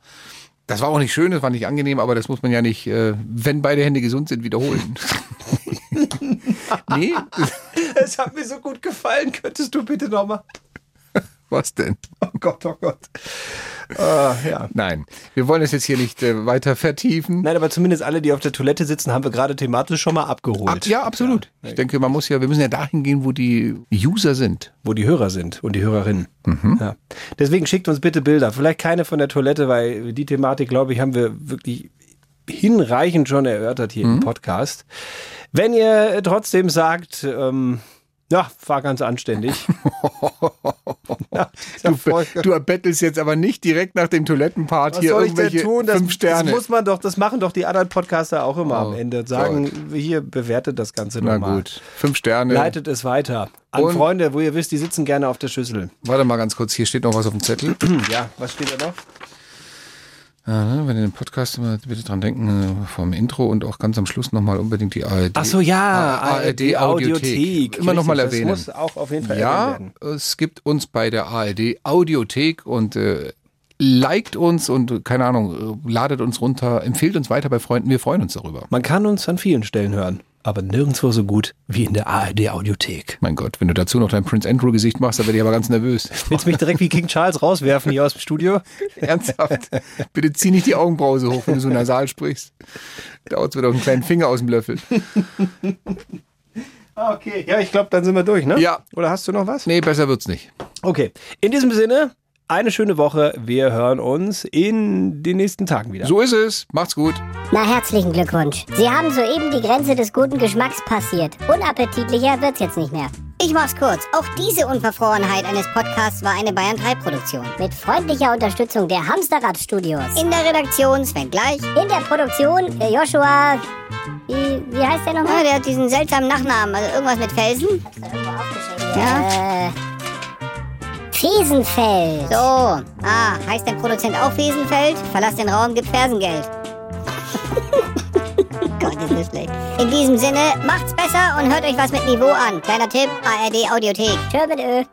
das war auch nicht schön, das war nicht angenehm, aber das muss man ja nicht, äh, wenn beide Hände gesund sind, wiederholen. nee, Es hat mir so gut gefallen. Könntest du bitte nochmal. Was denn? Oh Gott, oh Gott. Ah, ja. Nein, wir wollen es jetzt hier nicht äh, weiter vertiefen. Nein, aber zumindest alle, die auf der Toilette sitzen, haben wir gerade thematisch schon mal abgeholt. Ab, ja, absolut. Ich denke, man muss ja, wir müssen ja dahin gehen, wo die User sind. Wo die Hörer sind und die Hörerinnen. Mhm. Ja. Deswegen schickt uns bitte Bilder. Vielleicht keine von der Toilette, weil die Thematik, glaube ich, haben wir wirklich hinreichend schon erörtert hier Mhm. im Podcast. Wenn ihr trotzdem sagt, ähm, ja, war ganz anständig. ja, ist ja Du, du erbettelst jetzt aber nicht direkt nach dem Toilettenpart was hier soll ich denn irgendwelche tun? Das, fünf Sterne. das muss man doch, das machen doch die anderen Podcaster auch immer Oh am Ende. Sagen, hier bewertet das Ganze Na nochmal. gut, fünf Sterne. Leitet es weiter. An Und- Freunde, wo ihr wisst, die sitzen gerne auf der Schüssel. Warte mal ganz kurz, hier steht noch was auf dem Zettel. Ja, was steht da noch? Ja, ne, wenn ihr den Podcast immer bitte dran denken, äh, vom Intro und auch ganz am Schluss nochmal unbedingt die ARD. Ach so, ja, ARD Audiothek. Immer nochmal erwähnen. Das muss auch auf jeden Fall ja, werden. es gibt uns bei der ARD Audiothek und äh, liked uns und keine Ahnung, äh, ladet uns runter, empfehlt uns weiter bei Freunden. Wir freuen uns darüber. Man kann uns an vielen Stellen hören, aber nirgendwo so gut wie in der ARD Audiothek. Mein Gott, wenn du dazu noch dein Prince Andrew Gesicht machst, dann werde ich aber ganz nervös. Willst du mich direkt wie King Charles rauswerfen hier aus dem Studio? Ernsthaft. Bitte zieh nicht die Augenbrause hoch, wenn du so nasal sprichst. Dauert wieder einen kleinen Finger aus dem Löffel. Ah, Okay, ja, ich glaube, dann sind wir durch, ne? Ja. Oder hast du noch was? Nee, besser wird's nicht. Okay, in diesem Sinne, eine schöne Woche. Wir hören uns in den nächsten Tagen wieder. So ist es. Macht's gut. Na, herzlichen Glückwunsch. Sie haben soeben die Grenze des guten Geschmacks passiert. Unappetitlicher wird's jetzt nicht mehr. Ich mach's kurz. Auch diese Unverfrorenheit eines Podcasts war eine Bayern 3 Produktion. Mit freundlicher Unterstützung der Hamsterrad Studios. In der Redaktion Sven Gleich. In der Produktion der Joshua. Wie, wie heißt der nochmal? der hat diesen seltsamen Nachnamen. Also irgendwas mit Felsen. Ja. Äh, Fesenfeld. So. Ah, heißt der Produzent auch Fesenfeld? Verlass den Raum, gib Fersengeld. Gott, ist das schlecht. In diesem Sinne, macht's besser und hört euch was mit Niveau an. Kleiner Tipp, ARD Audiothek. Tschö mit Ö.